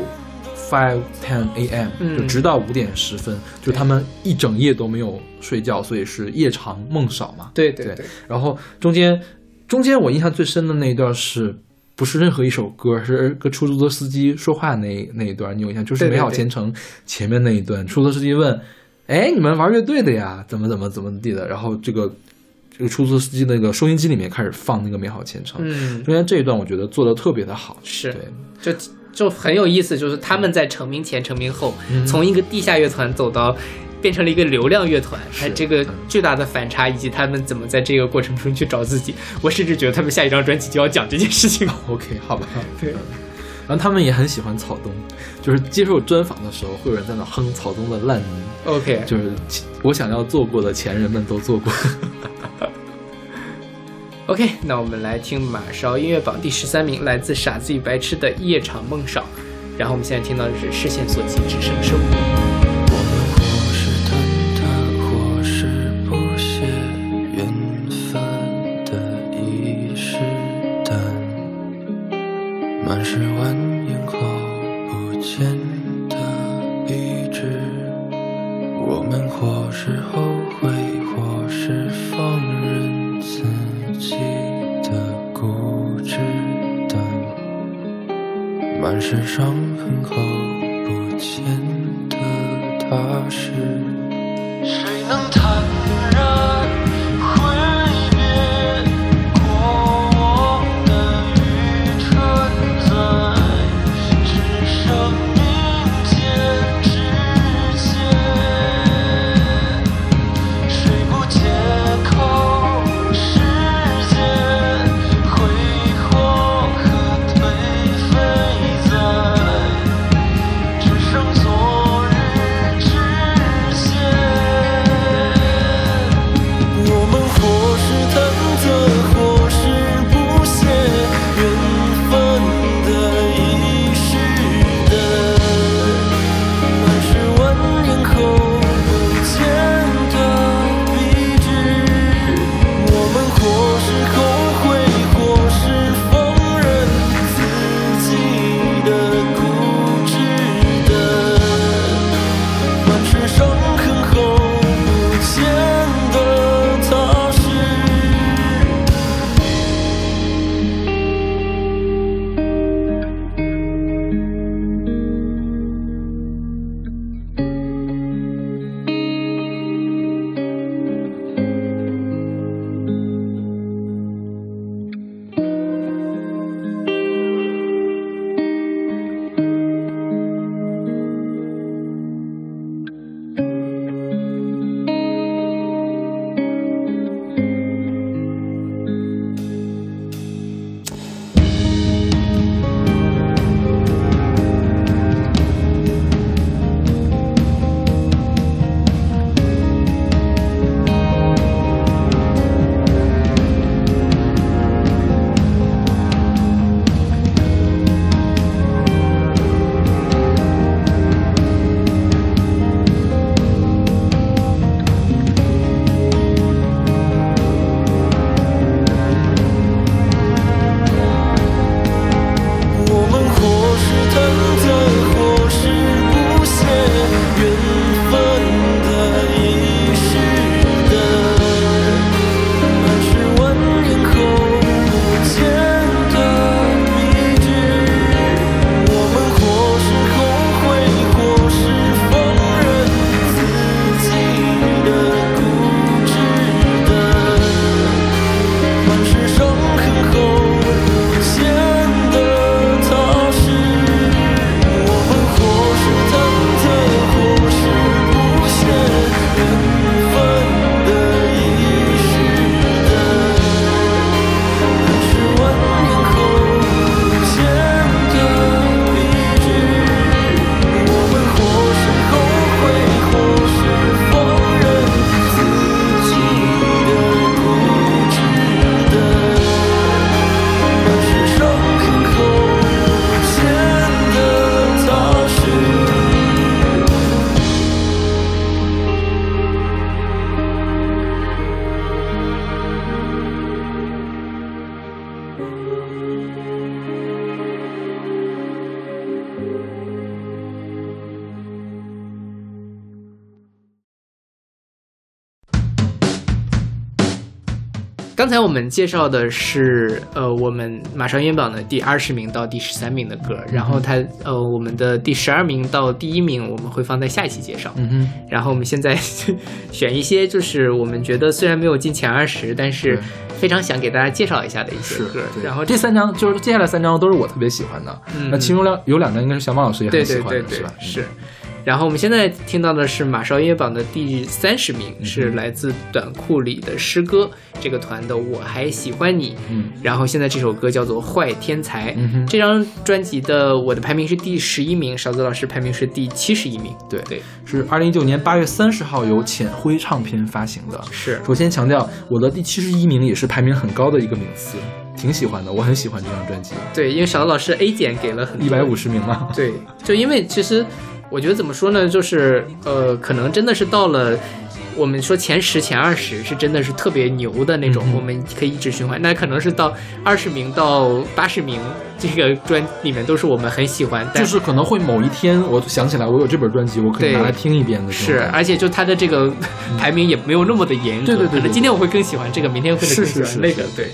five ten a.m. 嗯就直到五点十分，就他们一整夜都没有睡觉，所以是夜长梦少嘛。对对对对，然后中间中间我印象最深的那一段是。不是任何一首歌，是跟出租车司机说话那那一段，你有印象？就是《美好前程》前面那一段，出租车司机问：“哎，你们玩乐队的呀？怎么怎么怎么地的？”然后这个这个出租车司机那个收音机里面开始放那个《美好前程》，嗯，中间这一段我觉得做的特别的好，是对，就就很有意思，就是他们在成名前、成名后，嗯从一个地下乐团走到。变成了一个流量乐团，它是这个巨大的反差，以及他们怎么在这个过程中去找自己，(laughs) 我甚至觉得他们下一张专辑就要讲这件事情。(laughs) OK，好吧。对，然后他们也很喜欢草东，就是接受专访的时候，会有人在那哼草东的烂泥，OK，就是我想要做过的前人们都做过。(laughs) OK，那我们来听马勺音乐榜第十三名，来自傻子与白痴的《夜长梦少》。然后我们现在听到的是视线所及只剩生。我刚才我们介绍的是呃我们马上音乐榜的第二十名到第十三名的歌，然后它呃我们的第十二名到第一名我们会放在下一期介绍。嗯哼，然后我们现在选一些就是我们觉得虽然没有进前二十，但是非常想给大家介绍一下的一些歌。对然后这三张就是接下来三张都是我特别喜欢的，嗯那其中两有两张应该是小马老师也对很喜对对对欢的，是吧？嗯是。然后我们现在听到的是马少音乐榜的第三十名，嗯是来自短裤里的诗歌这个团的《我还喜欢你》。嗯，然后现在这首歌叫做《坏天才》。嗯哼这张专辑的我的排名是第十一名，勺子老师排名是第七十一名。对对，是二零一九年八月三十号由浅灰唱片发行的。是首先强调，我的第七十一名也是排名很高的一个名次，挺喜欢的，我很喜欢这张专辑，对，因为勺子老师 A 减给了很多一百五十名嘛。对，就因为其实我觉得怎么说呢，就是呃，可能真的是到了。我们说前十、前二十是真的是特别牛的那种，嗯我们可以一直循环。那可能是到二十名到八十名，这个专里面都是我们很喜欢，但就是可能会某一天我想起来我有这本专辑，我可以拿来听一遍的是，而且就它的这个排名也没有那么的严格，对对对对可能今天我会更喜欢这个，明天会更喜欢那个，是对，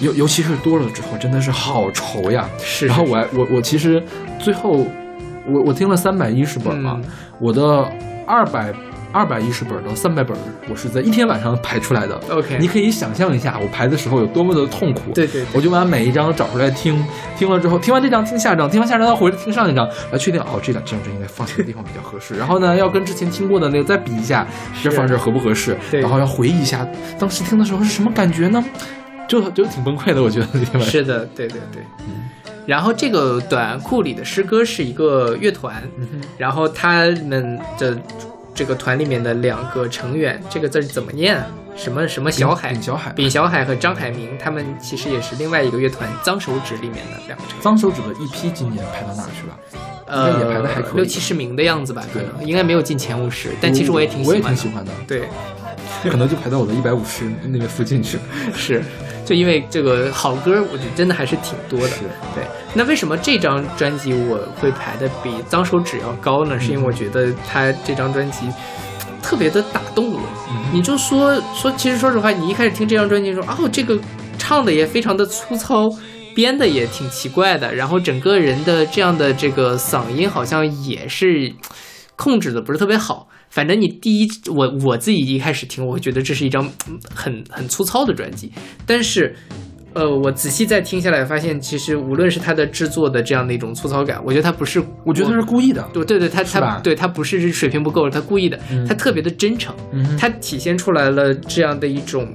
尤尤其是多了之后，真的是好愁呀。是。然后我还我我其实最后我我听了三百一十本嘛，嗯我的二百二百一十本到三百本，我是在一天晚上排出来的。OK 你可以想象一下我排的时候有多么的痛苦。对对对我就把每一张找出来听，听了之后，听完这张听下张，听完下张再回来听上一张，来确定哦这两这张就应该放这个地方比较合适。然后呢，要跟之前听过的那个再比一下，这放这儿合不合适？对然后要回忆一下当时听的时候是什么感觉呢？就就挺崩溃的，我觉得。是的，对对对。然后这个短裤里的诗歌是一个乐团，然后他们的这个团里面的两个成员，这个字儿怎么念啊？什么什么小海？丙小海丙小海和张海明，他们其实也是另外一个乐团脏手指里面的两个成员。脏手指的一批今年排到哪儿去了？呃，也排的还可以六七十名的样子吧，可对能应该没有进前五十，但其实我也挺喜我欢的。也挺喜欢的，对，可能就排到我的一百五十那个附近去。是，就因为这个好歌，我觉得真的还是挺多的。是对，那为什么这张专辑我会排的比《脏手指》要高呢？是因为我觉得他这张专辑特别的打动我。你就说说，其实说实话，你一开始听这张专辑说，哦，这个唱的也非常的粗糙。编的也挺奇怪的，然后整个人的这样的这个嗓音好像也是控制的不是特别好。反正你第一，我我自己一开始听，我会觉得这是一张嗯很很粗糙的专辑，但是。呃，我仔细再听下来，发现其实无论是他的制作的这样的一种粗糙感，我觉得他不是，我觉得他是故意的。对对对，他他对他不是水平不够，他故意的，他特别的真诚，嗯他体现出来了这样的一种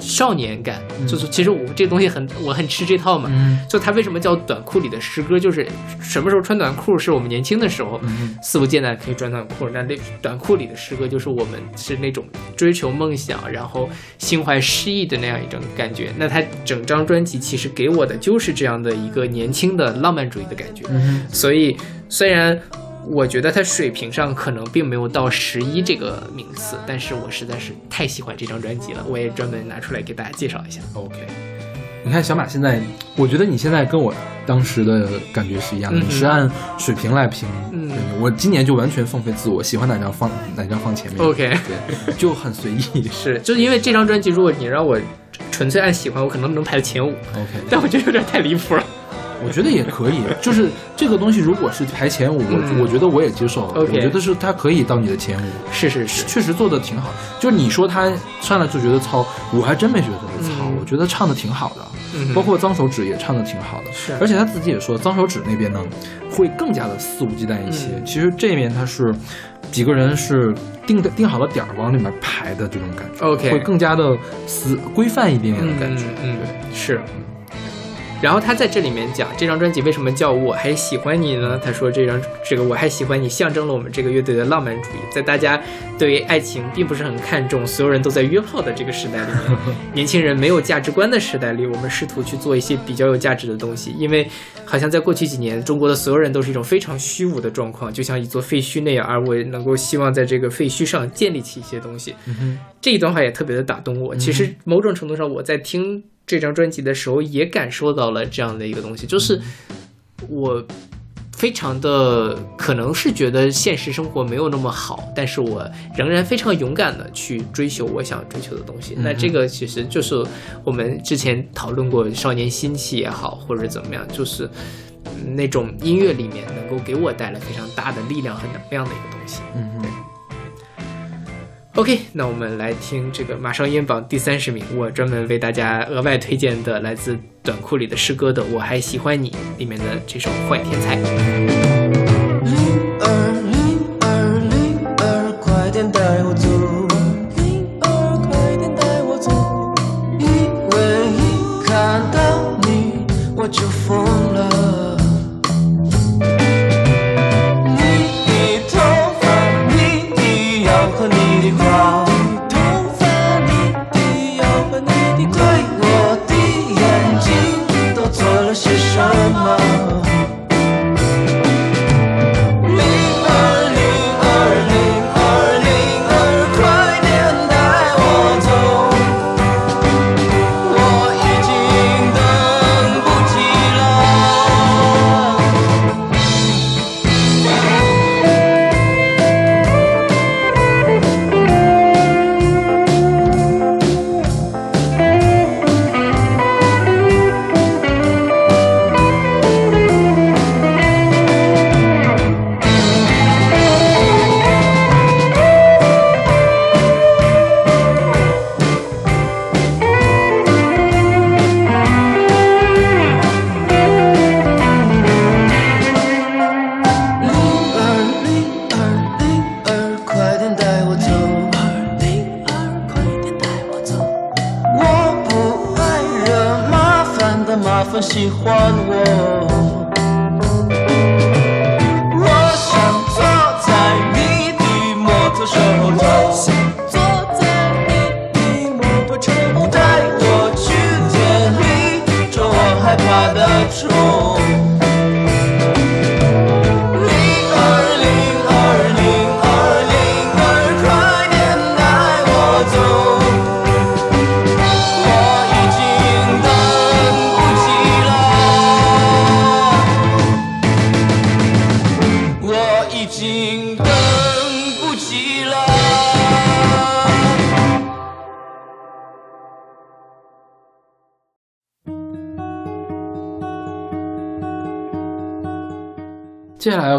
少年感，就是其实我这东西很我很吃这套嘛，嗯。就他为什么叫短裤里的诗歌，就是什么时候穿短裤是我们年轻的时候，嗯。肆无忌惮可以穿短裤，那那短裤里的诗歌就是我们是那种追求梦想，然后心怀诗意的那样一种感觉。那他整张专辑其实给我的就是这样的一个年轻的浪漫主义的感觉，嗯所以虽然。我觉得他水平上可能并没有到十一这个名次，但是我实在是太喜欢这张专辑了，我也专门拿出来给大家介绍一下。OK，你看小马现在，我觉得你现在跟我当时的感觉是一样的，嗯你是按水平来评。嗯对我今年就完全放飞自我，喜欢哪张放哪张放前面。OK 对，就很随意。(laughs) 是，就是因为这张专辑，如果你让我纯粹按喜欢，我可能能排前五，OK，但我觉得有点太离谱了。我觉得也可以，就是这个东西如果是排前五，我嗯我觉得我也接受。我觉得是它可以到你的前五。是是是，确实做的挺好。就是你说他上来就觉得糙，我还真没觉得他糙，嗯我觉得唱的挺好的。嗯包括脏手指也唱的挺好的，是而且他自己也说，脏手指那边呢会更加的肆无忌惮一些。嗯其实这面他是几个人是定的定好了点儿往里面排的这种感觉 OK 会更加的死规范一点点的感觉。嗯，嗯是。然后他在这里面讲这张专辑为什么叫我还喜欢你呢？他说这张这个我还喜欢你象征了我们这个乐队的浪漫主义，在大家对于爱情并不是很看重，所有人都在约炮的这个时代里面，(laughs) 年轻人没有价值观的时代里，我们试图去做一些比较有价值的东西，因为好像在过去几年，中国的所有人都是一种非常虚无的状况，就像一座废墟那样，而我能够希望在这个废墟上建立起一些东西。这一段话也特别的打动我。其实某种程度上，我在听这张专辑的时候，也感受到了这样的一个东西，就是我非常的可能是觉得现实生活没有那么好，但是我仍然非常勇敢的去追求我想追求的东西。那这个其实就是我们之前讨论过少年心气也好，或者怎么样，就是嗯那种音乐里面能够给我带来非常大的力量和能量的一个东西。嗯哼，OK，那我们来听这个马上音榜第三十名，我专门为大家额外推荐的来自短裤里的诗歌的《我还喜欢你》里面的这首《坏天才》。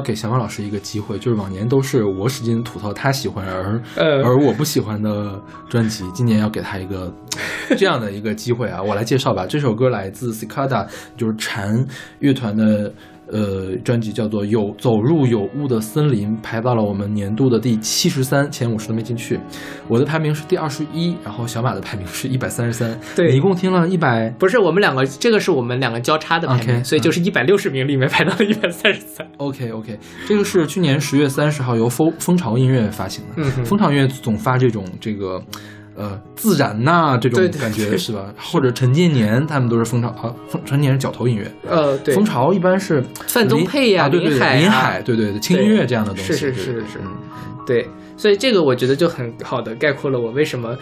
给小马老师一个机会，就是往年都是我使劲吐槽他喜欢而、呃而我不喜欢的专辑，今年要给他一个 (laughs) 这样的一个机会啊！我来介绍吧，这首歌来自 Cicada，就是蝉乐团的。呃，专辑叫做《有走入有雾的森林》，排到了我们年度的第七十三，前五十都没进去。我的排名是第二十一，然后小马的排名是一百三十三。对你一共听了一百不是我们两个，这个是我们两个交叉的排名所以就是一百六十名里面排到了一百三十三。OK OK，这个是去年十月三十号由蜂蜂巢音乐发行的。蜂巢音乐总发这种这个，呃，自然呐、这种感觉对是吧？或者陈建年他们都是蜂巢啊，蜂陈建年是角头音乐。呃，对，蜂巢一般是范宗沛呀啊，对对对，林海啊林海，对对对，轻音乐这样的东西，是是是是嗯对，所以这个我觉得就很好的概括了我为什么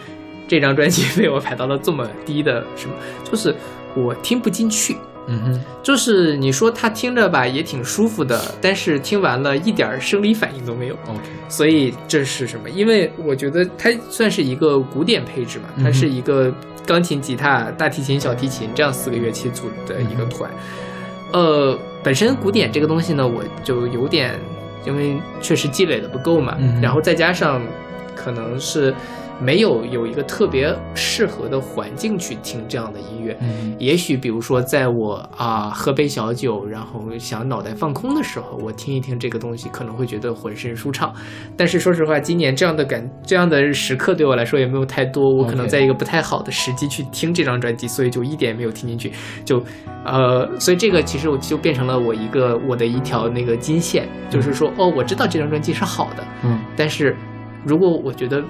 这张专辑 (laughs) 被我排到了这么低的什么，就是我听不进去。嗯哼，就是你说他听着吧也挺舒服的，但是听完了一点生理反应都没有。OK，所以这是什么？因为我觉得它算是一个古典配置嘛，它是一个钢琴、吉他、大提琴、小提琴这样四个乐器组的一个团。呃，本身古典这个东西呢，我就有点，因为确实积累的不够嘛，嗯然后再加上可能是没有有一个特别适合的环境去听这样的音乐。嗯也许比如说，在我啊喝杯小酒，然后想脑袋放空的时候，我听一听这个东西，可能会觉得浑身舒畅。但是说实话，今年这样的感这样的时刻对我来说也没有太多，我可能在一个不太好的时机去听这张专辑，所以就一点也没有听进去。就呃，所以这个其实我就变成了我一个我的一条那个金线，就是说哦，我知道这张专辑是好的，嗯但是如果我觉得完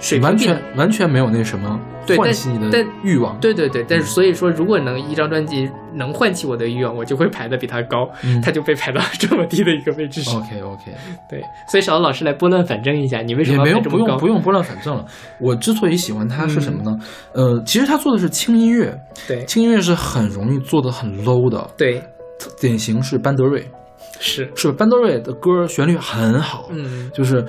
水平完全完全没有那什么对唤起你的但欲望。对对对，但是所以说，如果能一张专辑能唤起我的欲望，我就会排的比他高，嗯。他就被排到这么低的一个位置上。OK OK，对，所以小欧老师来拨乱反正一下，你为什么没有不？用不用拨乱反正了。我之所以喜欢他是什么呢？嗯。呃，其实他做的是轻音乐，对。轻音乐是很容易做的很 low 的，对。典型是班德瑞，是，是班德瑞的歌旋律很好，嗯。就是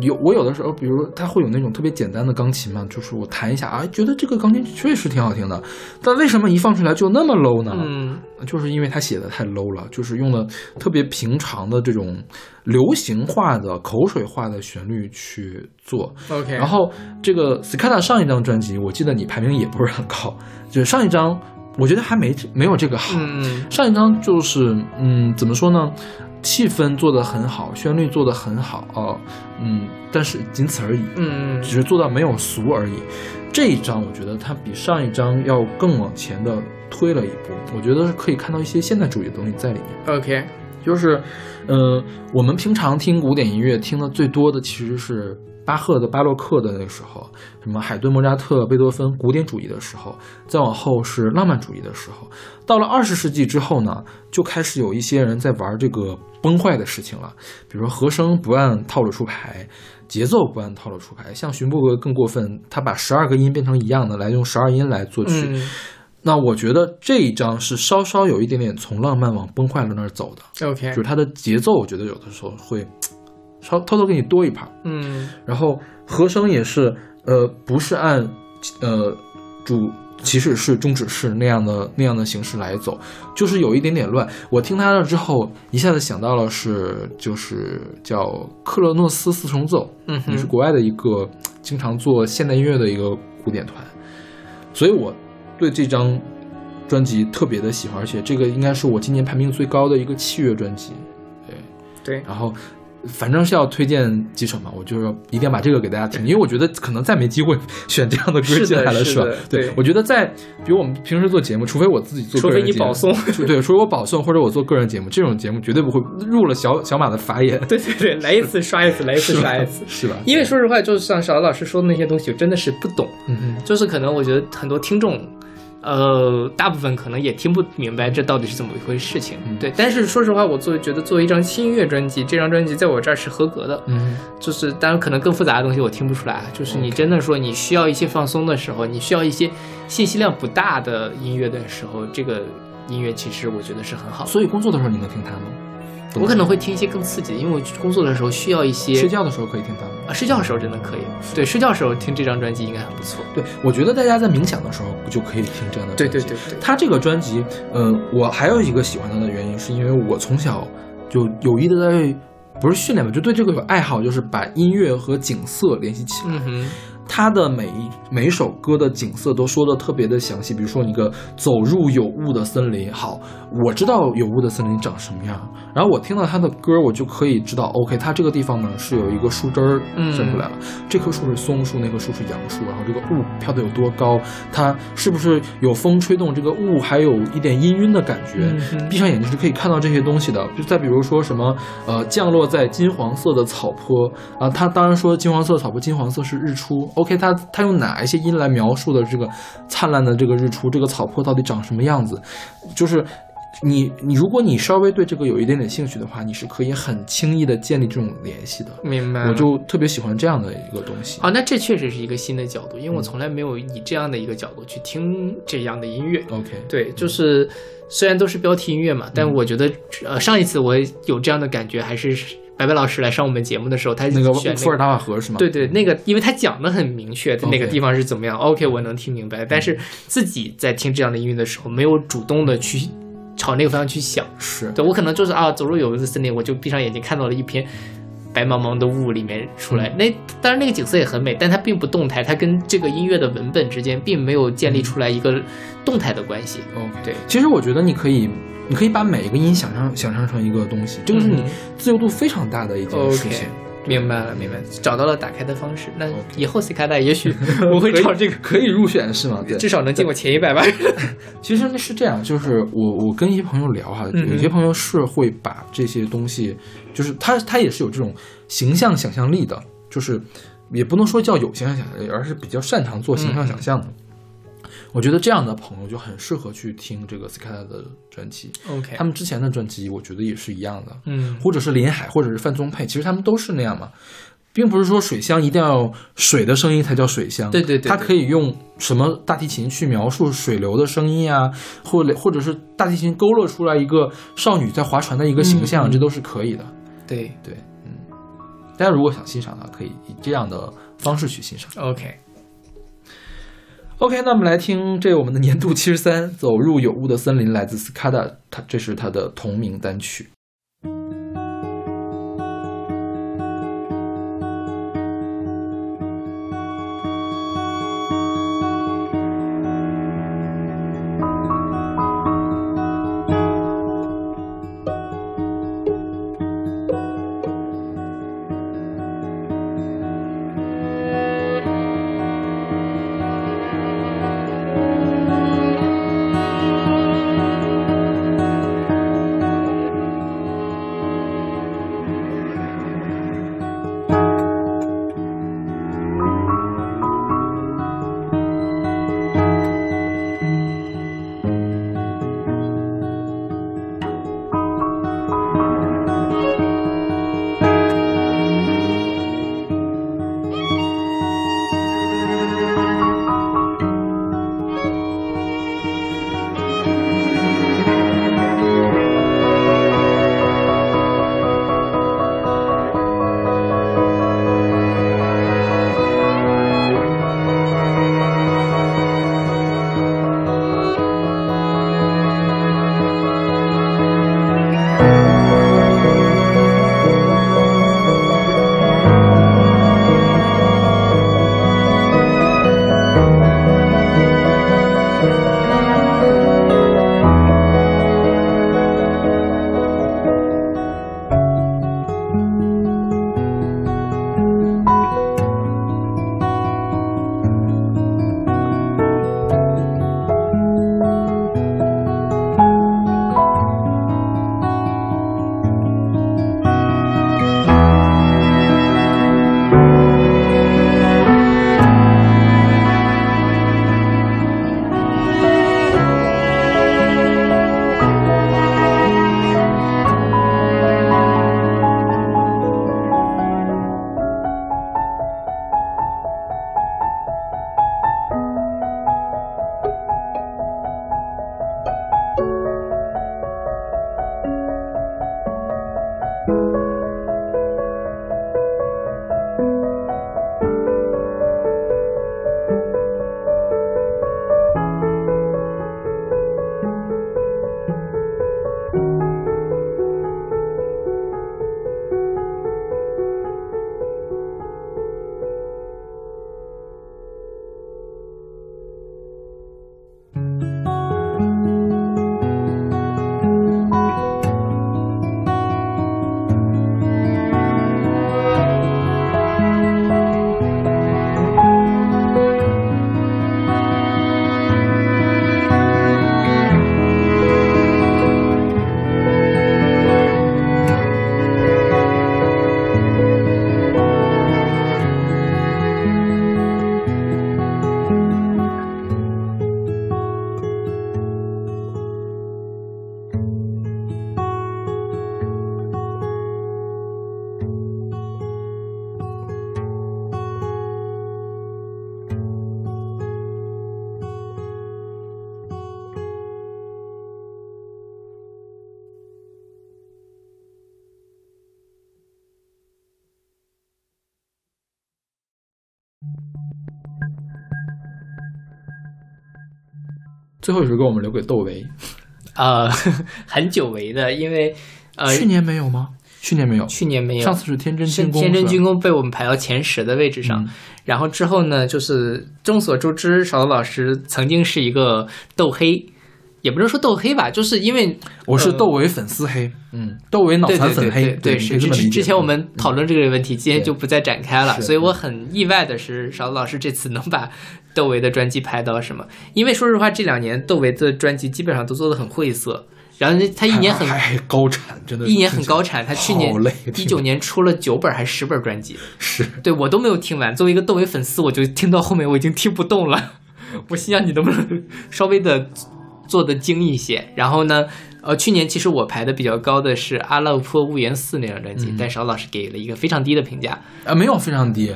有我有的时候，比如他会有那种特别简单的钢琴嘛，就是我弹一下啊，觉得这个钢琴确实挺好听的，但为什么一放出来就那么 low 呢？嗯就是因为他写的太 low 了，就是用了特别平常的这种流行化的口水化的旋律去做。，OK，然后这个 Skata 上一张专辑，我记得你排名也不是很高，就是上一张我觉得还没没有这个好。嗯上一张就是嗯，怎么说呢？气氛做得很好，旋律做得很好哦，嗯，但是仅此而已，嗯只是做到没有俗而已。这一张我觉得它比上一张要更往前的推了一步，我觉得是可以看到一些现代主义的东西在里面。，OK，就是，呃，我们平常听古典音乐听的最多的其实是巴赫的巴洛克的那个时候，什么海顿、莫扎特、贝多芬古典主义的时候，再往后是浪漫主义的时候。到了二十世纪之后呢，就开始有一些人在玩这个崩坏的事情了，比如说和声不按套路出牌。节奏不按套路出牌，像荀布格更过分，他把十二个音变成一样的，来用十二音来作曲。嗯那我觉得这一张是稍稍有一点点从浪漫往崩坏了那儿走的。，OK，就是它的节奏，我觉得有的时候会稍偷偷给你多一拍，嗯。然后和声也是，呃，不是按呃主起始式、终止式那样的那样的形式来走，就是有一点点乱。我听他了之后，一下子想到了是就是叫克洛诺斯四重奏，嗯哼也是国外的一个经常做现代音乐的一个古典团，所以我对这张专辑特别的喜欢，而且这个应该是我今年排名最高的一个器乐专辑。对，对，然后反正是要推荐几首嘛，我就是一定要把这个给大家听，因为我觉得可能再没机会选这样的歌进来了，是吧？对我觉得在比如我们平时做节目，除非我自己做除非个人节目，你保送对，除非我保送或者我做个人节目，这种节目绝对不会入了小小马的法眼，(laughs) 对对对，来一次刷一次，来一次 (laughs) 刷一次。是吧？因为说实话，就是像小老师说的那些东西，我真的是不懂。嗯嗯。就是可能我觉得很多听众，呃，大部分可能也听不明白这到底是怎么一回事情。嗯对，但是说实话，我作为觉得作为一张轻音乐专辑，这张专辑在我这儿是合格的。嗯就是当然可能更复杂的东西我听不出来，就是你真的说你需要一些放松的时候，你需要一些信息量不大的音乐的时候，这个音乐其实我觉得是很好。所以工作的时候你能听它吗？我可能会听一些更刺激的，因为我工作的时候需要一些睡觉的时候可以听它吗？啊，睡觉的时候真的可以。对，睡觉的时候听这张专辑应该很不错。对，我觉得大家在冥想的时候就可以听这样的专辑。对对对对，他这个专辑，呃，我还有一个喜欢他的原因，是因为我从小就有意的在，不是训练吧，就对这个有爱好，就是把音乐和景色联系起来。嗯哼，他的每一每一首歌的景色都说的特别的详细，比如说你个走入有雾的森林，好，我知道有雾的森林长什么样，然后我听到他的歌，我就可以知道，OK，他这个地方呢是有一个树枝儿嗯伸出来了，这棵树是松树，那棵树是杨树，然后这个雾飘的有多高，它是不是有风吹动这个雾，还有一点氤氲的感觉，嗯闭上眼睛是可以看到这些东西的。就再比如说什么，呃，降落在金黄色的草坡啊，他当然说金黄色草坡，金黄色是日出。OK，他他用哪一些音来描述的这个灿烂的这个日出？这个草坡到底长什么样子？就是。你你，如果你稍微对这个有一点点兴趣的话，你是可以很轻易的建立这种联系的。明白。我就特别喜欢这样的一个东西。啊，那这确实是一个新的角度，因为我从来没有以这样的一个角度去听这样的音乐。OK，对，就是虽然都是标题音乐嘛，但我觉得呃上一次我有这样的感觉，还是白白老师来上我们节目的时候，他那个选伏尔达瓦河是吗？对对，那个因为他讲的很明确，在哪个地方是怎么样。OK，我能听明白，但是自己在听这样的音乐的时候，没有主动的去朝那个方向去想。是对我可能就是啊，走入有雾的森林，我就闭上眼睛看到了一片白茫茫的雾里面出来。那当然那个景色也很美，但它并不动态，它跟这个音乐的文本之间并没有建立出来一个动态的关系。OK，对，其实我觉得你可以，你可以把每一个音想象想象成一个东西，这个是你嗯自由度非常大的一件事情。明白了，明白了，找到了打开的方式。那以后 C 卡带也许 (laughs) 我会找这个，可以入选是吗？对，至少能进我前一百吧。(laughs) 其实是这样，就是我我跟一些朋友聊哈，嗯有些朋友是会把这些东西，就是他他也是有这种形象想象力的，就是也不能说叫有形象想象力，而是比较擅长做形象想象的。我觉得这样的朋友就很适合去听这个 Skata 的专辑。OK，他们之前的专辑，我觉得也是一样的，嗯或者是林海，或者是范宗沛，其实他们都是那样嘛，并不是说水乡一定要水的声音才叫水乡，对对对对它可以用什么大提琴去描述水流的声音啊，或者或者是大提琴勾勒出来一个少女在划船的一个形象，这都是可以的。对对，嗯，大家如果想欣赏的话，可以以这样的方式去欣赏。OK，OK，那我们来听这我们的年度七十三《走入有雾的森林》，来自 Skada，它这是它的同名单曲。最后一首歌我们留给窦唯，(laughs) 呃，(laughs) 很久违的，因为呃，去年没有吗？去年没有，去年没有，上次是天真军工，天真军工被我们排到前十的位置上，嗯然后之后呢，就是众所周知，勺子老师曾经是一个斗黑，也不能说斗黑吧，就是因为我是呃窦唯粉丝黑，嗯，窦唯脑残粉黑，对是。之之前我们讨论这个问题，今天就不再展开了。所以我很意外的是，勺子老师这次能把窦唯的专辑拍到什么？因为说实话，这两年窦唯的专辑基本上都做的很晦涩，然后他一年很高产，真的一年很高产，他去年一九年出了九本还是十本专辑，(laughs) 是对我都没有听完。作为一个窦唯粉丝，我就听到后面我已经听不动了。(laughs) 我心想你能不能稍微的做的精一些？然后呢，呃，去年其实我排的比较高的是《阿勒颇物言寺》那张专辑，嗯。但邵老师给了一个非常低的评价。啊，没有非常低，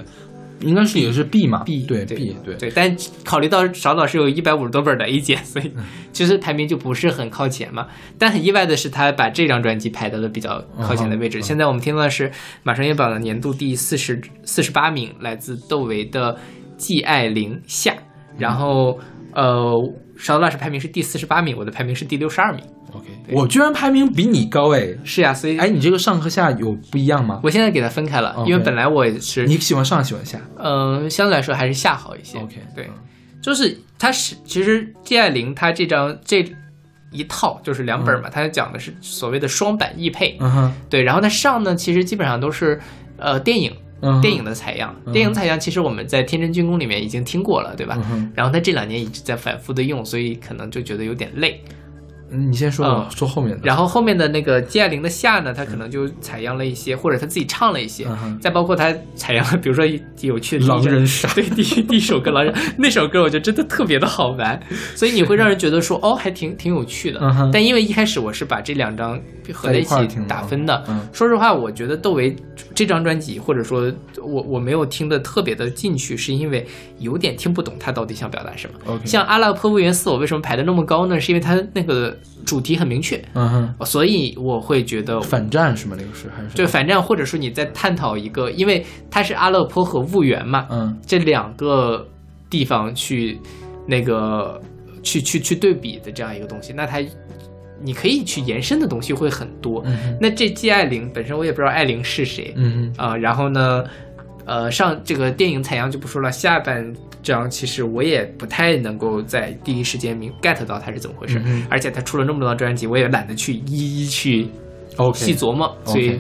应该是也是 B 嘛，B 对对 B 对。对，但考虑到邵老师有一百五十多本的 A 减，(laughs) 所以嗯其实排名就不是很靠前嘛。但很意外的是，他把这张专辑排到了比较靠前的位置。嗯现在我们听到的是马上乐榜的年度第四十四十八名，来自窦唯的《季爱玲下》，然后呃，邵老师排名是第四十八名，我的排名是第六十二名。OK，我居然排名比你高哎，是呀，所以哎，你这个上和下有不一样吗？我现在给它分开了因为本来我也是你喜欢上喜欢下嗯、相对来说还是下好一些。？OK，对嗯，就是它是其实 G 爱玲它这张这一套就是两本嘛，它讲的是所谓的双版译配，嗯哼，对，然后它上呢其实基本上都是呃电影电影的采样，嗯电影采样其实我们在《天真军工》里面已经听过了，对吧？嗯，然后他这两年一直在反复的用，所以可能就觉得有点累。嗯你先说，嗯说后面的。然后后面的那个季爱玲的夏呢，他可能就采样了一些，或者他自己唱了一些，嗯再包括他采样了，比如说有趣的狼人杀 (laughs) 对第一第一首歌狼人那首歌，我觉得真的特别的好玩，所以你会让人觉得说哦，还挺挺有趣的。嗯但因为一开始我是把这两张合在一起打分的，嗯说实话，我觉得窦唯这张专辑，或者说我我没有听的特别的进去，是因为有点听不懂他到底想表达什么。像《阿拉颇兀言四》，我为什么排的那么高呢？是因为他那个主题很明确，嗯哼，所以我会觉得反战是吗？那个是还是？对反战，或者说你在探讨一个，因为它是阿勒颇和婺源嘛，嗯。这两个地方去那个去去去对比的这样一个东西，那它你可以去延伸的东西会很多。嗯那这季爱玲本身我也不知道爱玲是谁，嗯啊、然后呢，呃，上这个电影采样就不说了，下半章其实我也不太能够在第一时间明 get 到它是怎么回事，而且他出了那么多张专辑，我也懒得去一一去细琢磨，所以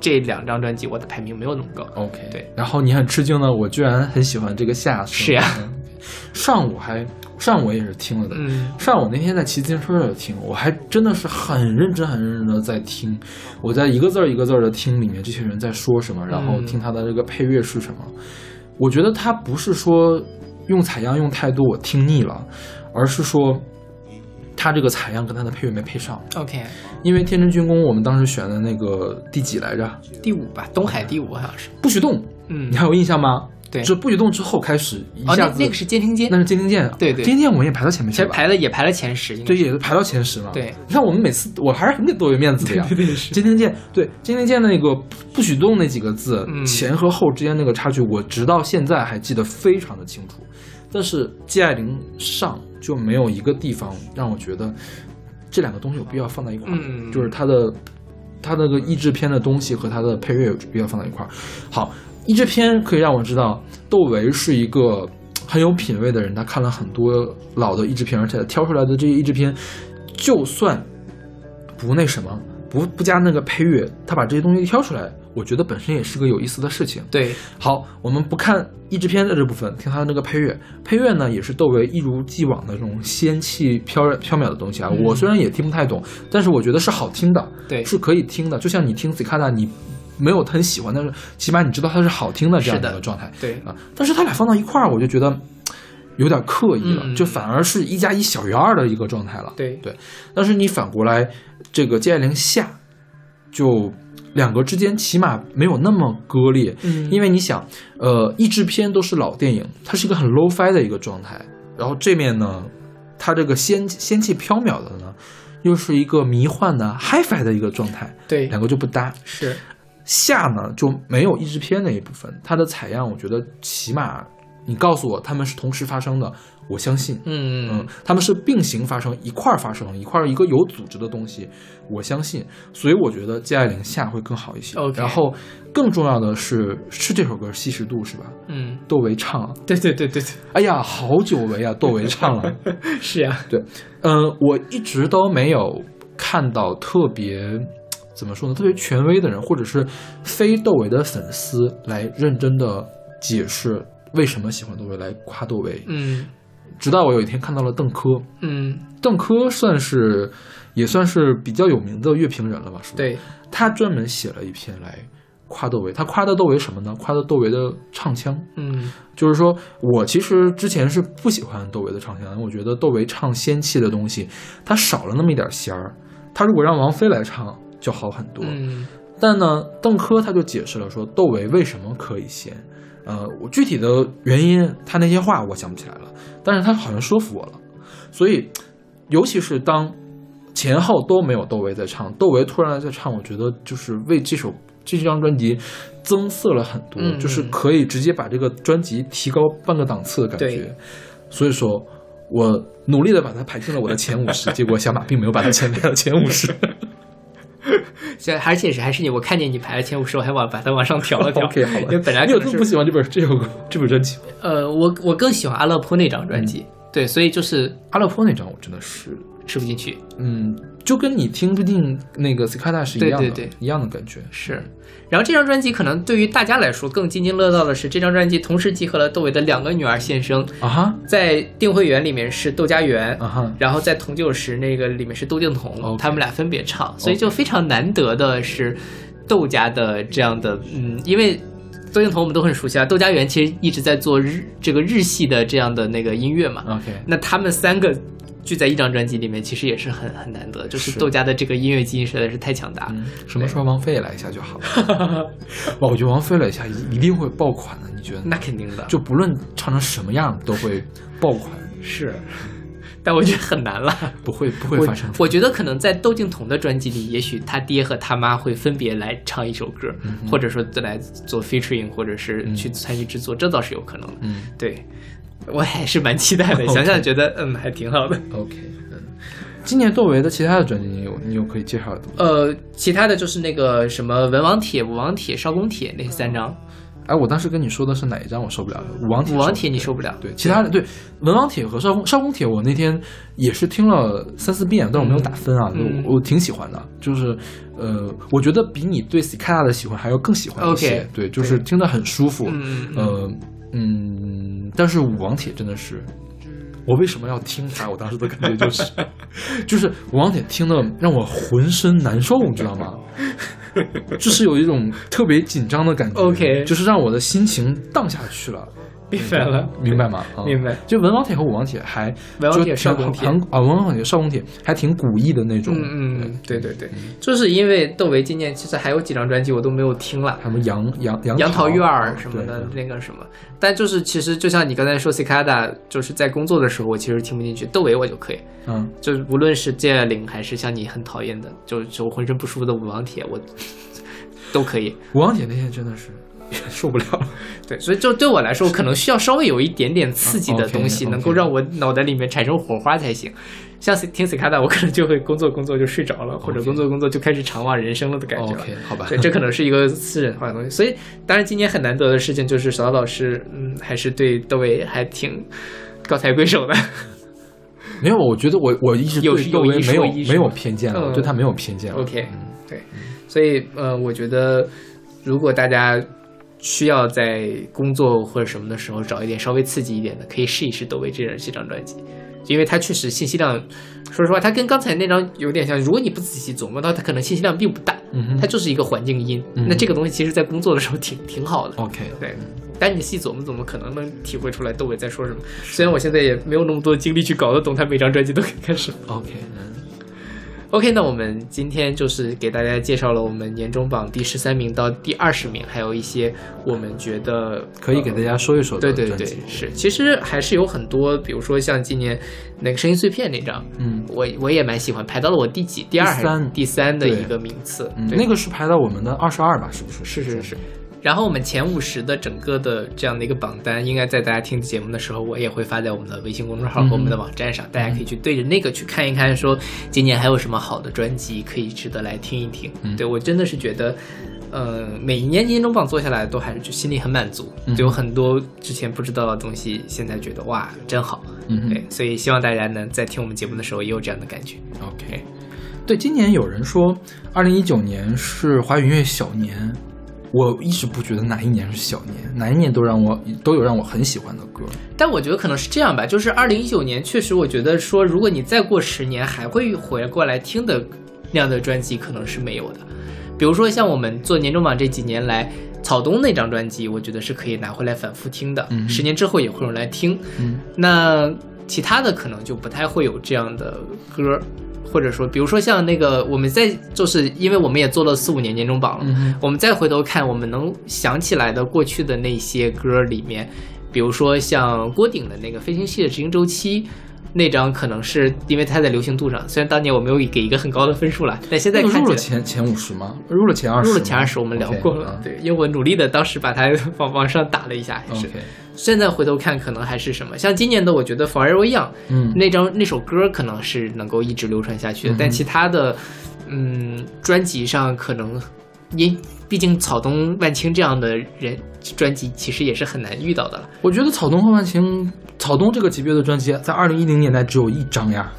这两张专辑我的排名没有那么高。OK，对。然后你很吃惊呢，我居然很喜欢这个夏，是呀嗯 (laughs) 上午还上午我也是听了的，嗯上午那天在骑自行车的时候听，我还真的是很认真、很认真的在听，我在一个字儿一个字儿的听里面这些人在说什么，然后嗯听他的这个配乐是什么。我觉得他不是说用采样用太多我听腻了，而是说他这个采样跟他的配乐没配上。，OK，因为《天真军工》我们当时选的那个第几来着？第五吧，东海第五好像是。不许动，嗯你，还有印象吗？对就不许动之后开始一哦，下子，那那个是监听键那，是监听键，对对监听键我们也排到前面去了。排了也排了前十，对，也是排到前十嘛。对，你看我们每次我还是很给多有面子的呀。监听键，对监听键的那个不许动那几个字，嗯前和后之间那个差距，我直到现在还记得非常的清楚。但是季爱玲上就没有一个地方让我觉得这两个东西有必要放在一块儿，嗯就是它的它那个译制片的东西和它的配乐有必要放在一块儿。好，译制片可以让我知道窦唯是一个 (tsk) 很有品位的人，他看了很多老的译制片，而且挑出来的这些译制片，就算不那什么，不不加那个配乐，他把这些东西挑出来，我觉得本身也是个有意思的事情。对，好，我们不看译制片的这部分，听他的那个配乐。配乐呢，也是窦唯一如既往的这种仙气飘飘渺的东西啊。嗯我虽然也听不太懂，但是我觉得是好听的，对是可以听的。就像你听 Cicada，你没有很喜欢，但是起码你知道它是好听的这样的一个状态对，啊。但是它俩放到一块儿，我就觉得。有点刻意了，嗯就反而是一加一小于二的一个状态了。对对，但是你反过来，这个季爱玲下，就两个之间起码没有那么割裂，嗯因为你想，呃，译制片都是老电影，它是一个很 low fi 的一个状态，然后这面呢，它这个仙仙气飘渺的呢，又是一个迷幻的 hi fi 的一个状态，对两个就不搭。是，下呢就没有译制片那一部分，它的采样，我觉得起码你告诉我他们是同时发生的，我相信。嗯嗯，他们是并行发生，一块儿发生，一块儿一个有组织的东西，我相信，所以我觉得季爱玲下会更好一些。然后更重要的是，是这首歌《稀释度》是吧？嗯，窦唯唱啊，对对对对对，哎呀，好久违啊，窦唯唱了。(laughs) 是呀，对，嗯、我一直都没有看到特别怎么说呢，特别权威的人，或者是非窦唯的粉丝来认真的解释为什么喜欢窦唯，来夸窦唯。嗯直到我有一天看到了邓科，嗯，邓科算是也算是比较有名的乐评人了吧？是吧？，对，他专门写了一篇来夸窦唯，他夸的窦唯什么呢？夸的窦唯的唱腔。嗯就是说我其实之前是不喜欢窦唯的唱腔，因为我觉得窦唯唱仙气的东西，他少了那么一点仙儿。他如果让王菲来唱就好很多。嗯但呢，邓科他就解释了说窦唯为什么可以先。呃，我具体的原因，他那些话我想不起来了，但是他好像说服我了。所以，尤其是当前后都没有窦唯在唱，窦唯突然在唱，我觉得就是为这首这张专辑增色了很多，嗯就是可以直接把这个专辑提高半个档次的感觉。所以说，我努力的把它排进了我的前五十，(laughs) 结果小马并没有把它前排到前五十。现在而且是还是你，我看见你排了前五十，我还往把它往上调了调。(laughs) OK，好吧因为本来你有这么不喜欢这本这首歌这本专辑吗？呃，我我更喜欢阿勒颇那张专辑，对，所以就是阿勒颇那张我真的是，吃不进去。嗯，就跟你听不进那个 Cicada 是一样的，对对对。一样的感觉。是，然后这张专辑可能对于大家来说更津津乐道的是，这张专辑同时集合了窦唯的两个女儿现身，啊哈。在定慧园里面是窦佳媛，啊哈，然后在同九时那个里面是窦靖童他们俩分别唱，所以就非常难得的是窦家的这样的，嗯，因为窦靖童我们都很熟悉啊，窦家园其实一直在做日这个日系的这样的那个音乐嘛，OK，那他们三个聚在一张专辑里面，其实也是很很难得，就是是窦家的这个音乐基因实在是太强大了。嗯，什么时候王菲也来一下就好了。(laughs) 哇，我觉得王菲来一下一一定会爆款的，你觉得？那肯定的，就不论唱成什么样都会爆款，是，但我觉得很难了。不会不会我发生。我觉得可能在窦靖童的专辑里，也许他爹和他妈会分别来唱一首歌，或者说来做 featuring，或者是去参与制作，这倒是有可能的。嗯对，我还是蛮期待的。(laughs) 想想觉得，嗯，还挺好的。，OK，嗯，今年窦唯的其他的专辑你有你有可以介绍的吗？呃，其他的就是那个什么文王帖、武王帖、少公帖那三张。哎，我当时跟你说的是哪一张我受不了？武王帖。武王帖你受不了，对，其他的对文王帖和少公少公帖，我那天也是听了三四遍，但我没有打分啊，嗯我我挺喜欢的，就是呃，我觉得比你对 Cicada 的喜欢还要更喜欢一些 OK，对，就是听得很舒服，嗯嗯嗯呃嗯，但是武王帖真的是。我为什么要听它？我当时的感觉就是，(laughs) 就是武王帖听的让我浑身难受，你知道吗？就是有一种特别紧张的感觉 OK 就是让我的心情荡下去了。明白了，明白吗？(laughs) 啊明白。就文王铁和武王铁还文王铁少公帖还啊，文王铁、少公铁还挺古意的那种。嗯嗯，对对对，就是因为窦唯今年其实还有几张专辑我都没有听了。什么杨杨杨杨桃院儿什么的，那个什么，但就是其实就像你刚才说 Cicada，就是在工作的时候，我其实听不进去，窦唯我就可以，嗯，就是无论是戒灵还是像你很讨厌的，就就浑身不舒服的武王铁，我 (laughs) 都可以。武王铁那些真的是 (laughs) 受不了了。对，所以就对我来说，可能需要稍微有一点点刺激的东西能够让我脑袋里面产生火花才行。像听 Cicada，我可能就会工作工作就睡着了，或者工作工作就开始长望人生了的感觉了。OK，好吧。对，这可能是一个私人化的东西。所以，当然今年很难得的事情就是小刀老师，嗯，还是对窦唯还挺高抬贵手的。没有，我觉得我我一直有对窦唯有没有没有偏见了，嗯我对他没有偏见了。OK，嗯对，所以呃，我觉得如果大家需要在工作或者什么的时候找一点稍微刺激一点的，可以试一试窦唯这张这张专辑，因为它确实信息量，说实话，它跟刚才那张有点像。如果你不仔细琢磨到，它可能信息量并不大，它就是一个环境音。嗯那这个东西其实在工作的时候挺挺好的。OK，对，但你细琢磨琢磨，可能能体会出来窦唯在说什么。虽然我现在也没有那么多精力去搞得懂他每张专辑都可以干什么。OK，嗯 OK，那我们今天就是给大家介绍了我们年终榜第十三名到第二十名，还有一些我们觉得可以给大家说一说的对对对，是，其实还是有很多，比如说像今年那个声音碎片那张，嗯我我也蛮喜欢，排到了我第几？第二还是三第三的一个名次。嗯，那个是排到我们的二十二吧？是不是？是是是。然后我们前五十的整个的这样的一个榜单，应该在大家听节目的时候，我也会发在我们的微信公众号和我们的网站上，大家可以去对着那个去看一看，说今年还有什么好的专辑可以值得来听一听。嗯对我真的是觉得。呃，每一年年终榜做下来，都还是就心里很满足，嗯就有很多之前不知道的东西，现在觉得哇，真好。嗯对，所以希望大家能，在听我们节目的时候也有这样的感觉。OK，对，今年有人说，二零一九年是华语音乐小年，我一直不觉得哪一年是小年，哪一年都让我都有让我很喜欢的歌。但我觉得可能是这样吧，就是二零一九年，确实我觉得说，如果你再过十年还会回过来听的那样的专辑，可能是没有的。比如说像我们做年终榜这几年来，草东那张专辑，我觉得是可以拿回来反复听的，嗯十年之后也会有人来听。嗯，那其他的可能就不太会有这样的歌，或者说，比如说像那个我们在就是因为我们也做了四五年年终榜了，嗯我们再回头看我们能想起来的过去的那些歌里面，比如说像郭顶的那个《飞行器的执行周期》。那张可能是因为它在流行度上，虽然当年我没有给一个很高的分数了，但现在看入了前前五十吗？入了前二十？入了前二十，我们聊过了。嗯对，因为我努力的当时把它往往上打了一下，还是。现在回头看，可能还是什么，像今年的，我觉得《Forever Young》嗯，那张那首歌可能是能够一直流传下去的，嗯但其他的，嗯，专辑上可能因毕竟草东万青这样的人，专辑其实也是很难遇到的了。我觉得草东和万青，草东这个级别的专辑，在二零一零年代只有一张呀，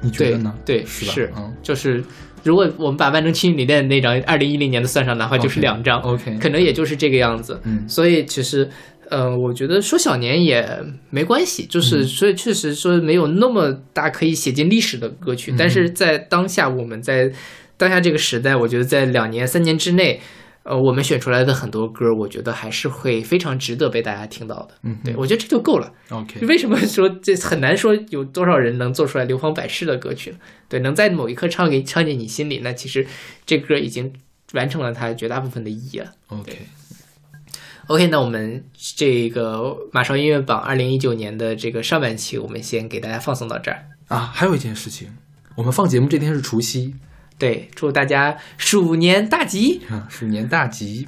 你觉得呢？对，是吧？是，嗯就是如果我们把万能青云里面那张二零一零年的算上的话，就是两张 OK 可能也就是这个样子。嗯所以其实，呃，我觉得说小年也没关系，就是、嗯所以确实说没有那么大可以写进历史的歌曲，嗯但是在当下我们在当下这个时代，我觉得在两年三年之内。呃，我们选出来的很多歌，我觉得还是会非常值得被大家听到的。嗯对我觉得这就够了。，OK，为什么说这很难说有多少人能做出来流芳百世的歌曲呢？对，能在某一刻唱给唱进你心里，那其实这歌已经完成了它绝大部分的意义了。OK，OK，那我们这个马上音乐榜二零一九年的这个上半期，我们先给大家放送到这儿。啊，还有一件事情，我们放节目这天是除夕对，祝大家鼠年大吉啊，鼠年大吉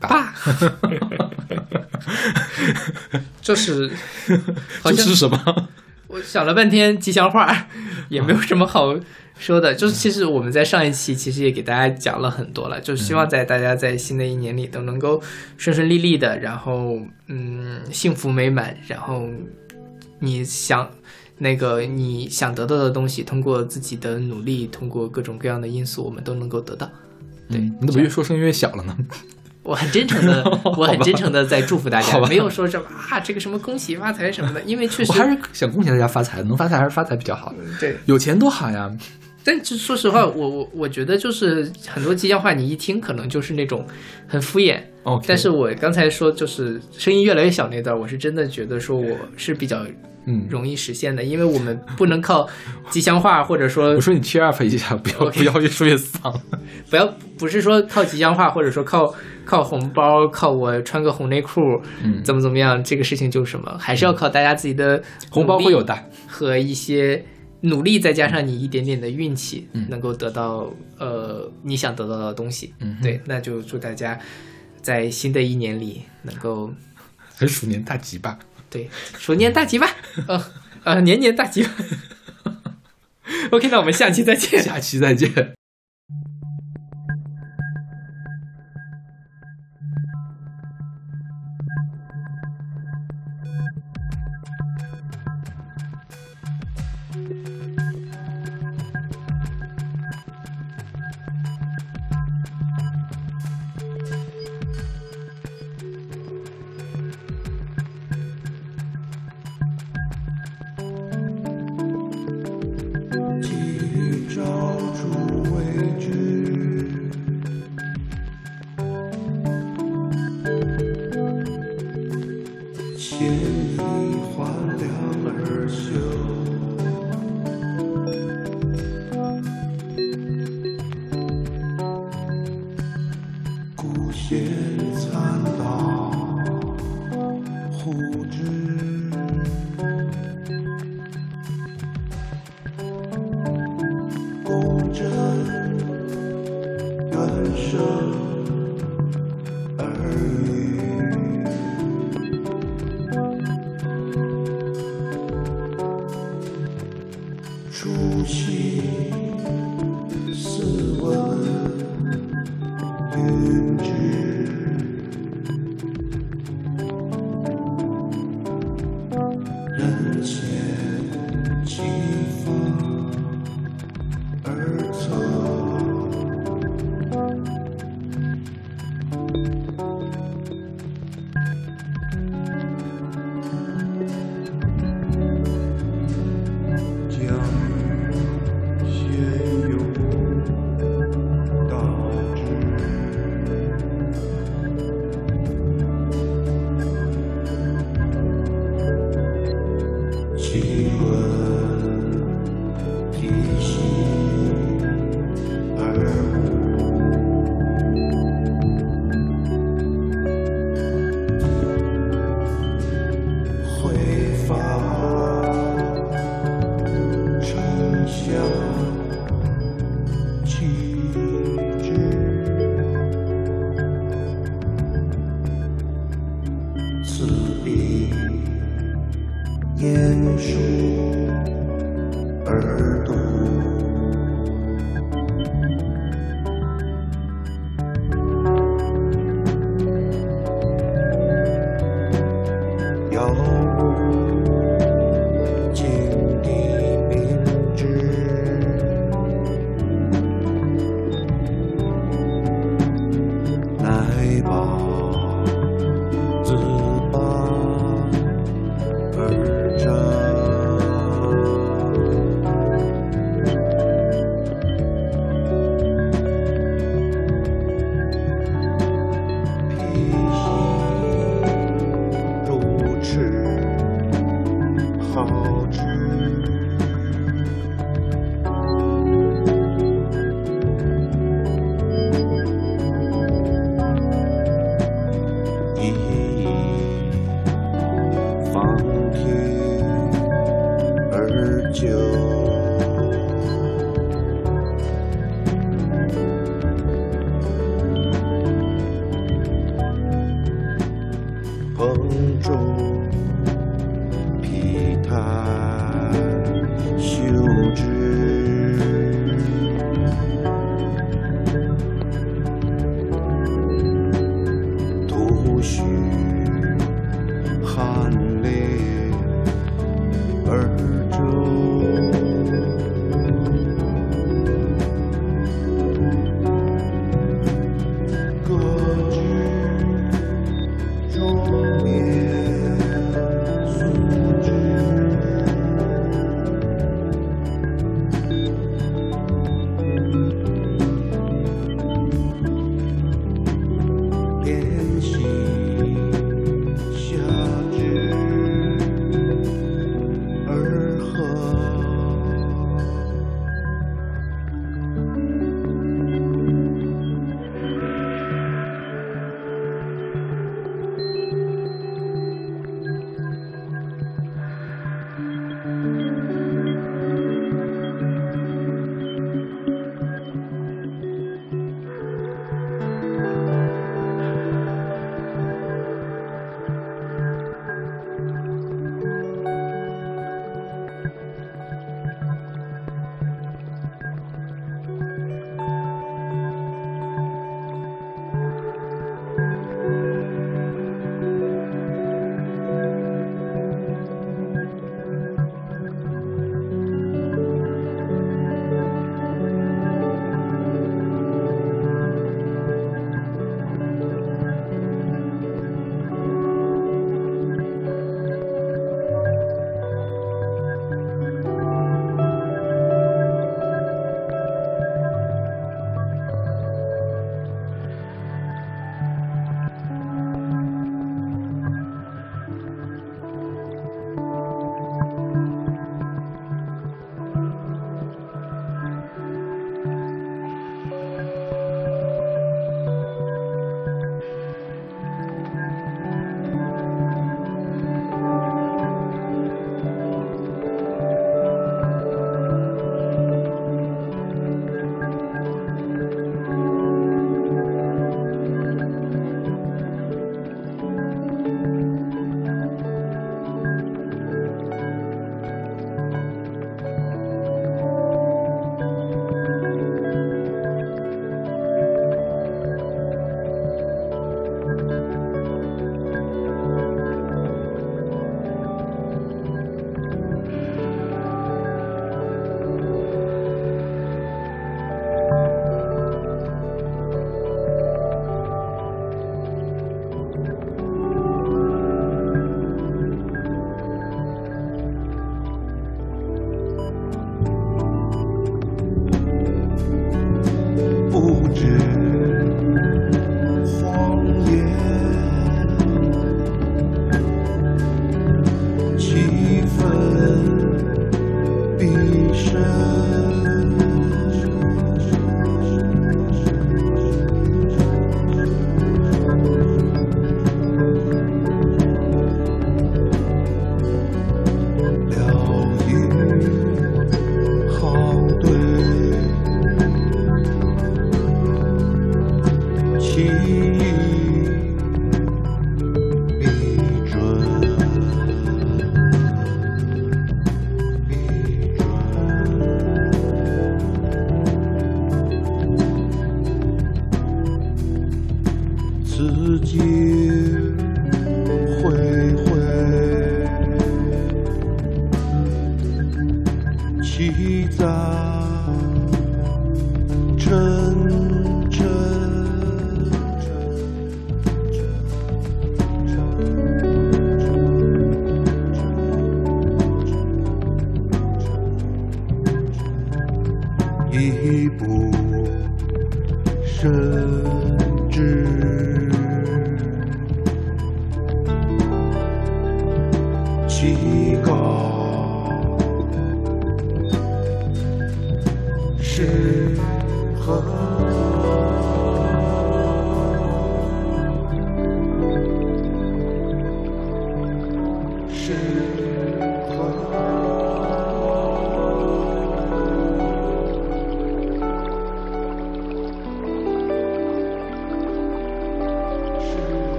吧！(laughs) 就是好像这是什么？我想了半天吉祥话，(laughs) 也没有什么好说的。就是其实我们在上一期其实也给大家讲了很多了，就是希望在大家在新的一年里都能够顺顺利利的，然后嗯幸福美满，然后你想那个你想得到的东西，通过自己的努力，通过各种各样的因素，我们都能够得到。对嗯，你怎么越说声音越小了呢？(laughs) 我很真诚的，(laughs) 我很真诚的在祝福大家没有说什么啊这个什么恭喜发财什么的，因为确实我还是想恭喜大家发财，能发财还是发财比较好，对。有钱多好呀。但就说实话，我我我觉得就是很多吉祥话，你一听可能就是那种很敷衍。OK，但是我刚才说就是声音越来越小那段，我是真的觉得说我是比较嗯，容易实现的，因为我们不能靠吉祥话或者说我说你 cheer up 一下，不要不要越说越丧。(laughs) 不要不是说靠吉祥话或者说靠靠红包，靠我穿个红内裤，嗯怎么怎么样，这个事情就是什么，还是要靠大家自己的红包会有的，和一些努力，再加上你一点点的运气，嗯能够得到呃你想得到的东西。嗯对，那就祝大家在新的一年里能够还是鼠年大吉吧。对鼠年大吉吧，(laughs) 呃呃年年大吉吧。(laughs) OK，那我们下期再见。下期再见。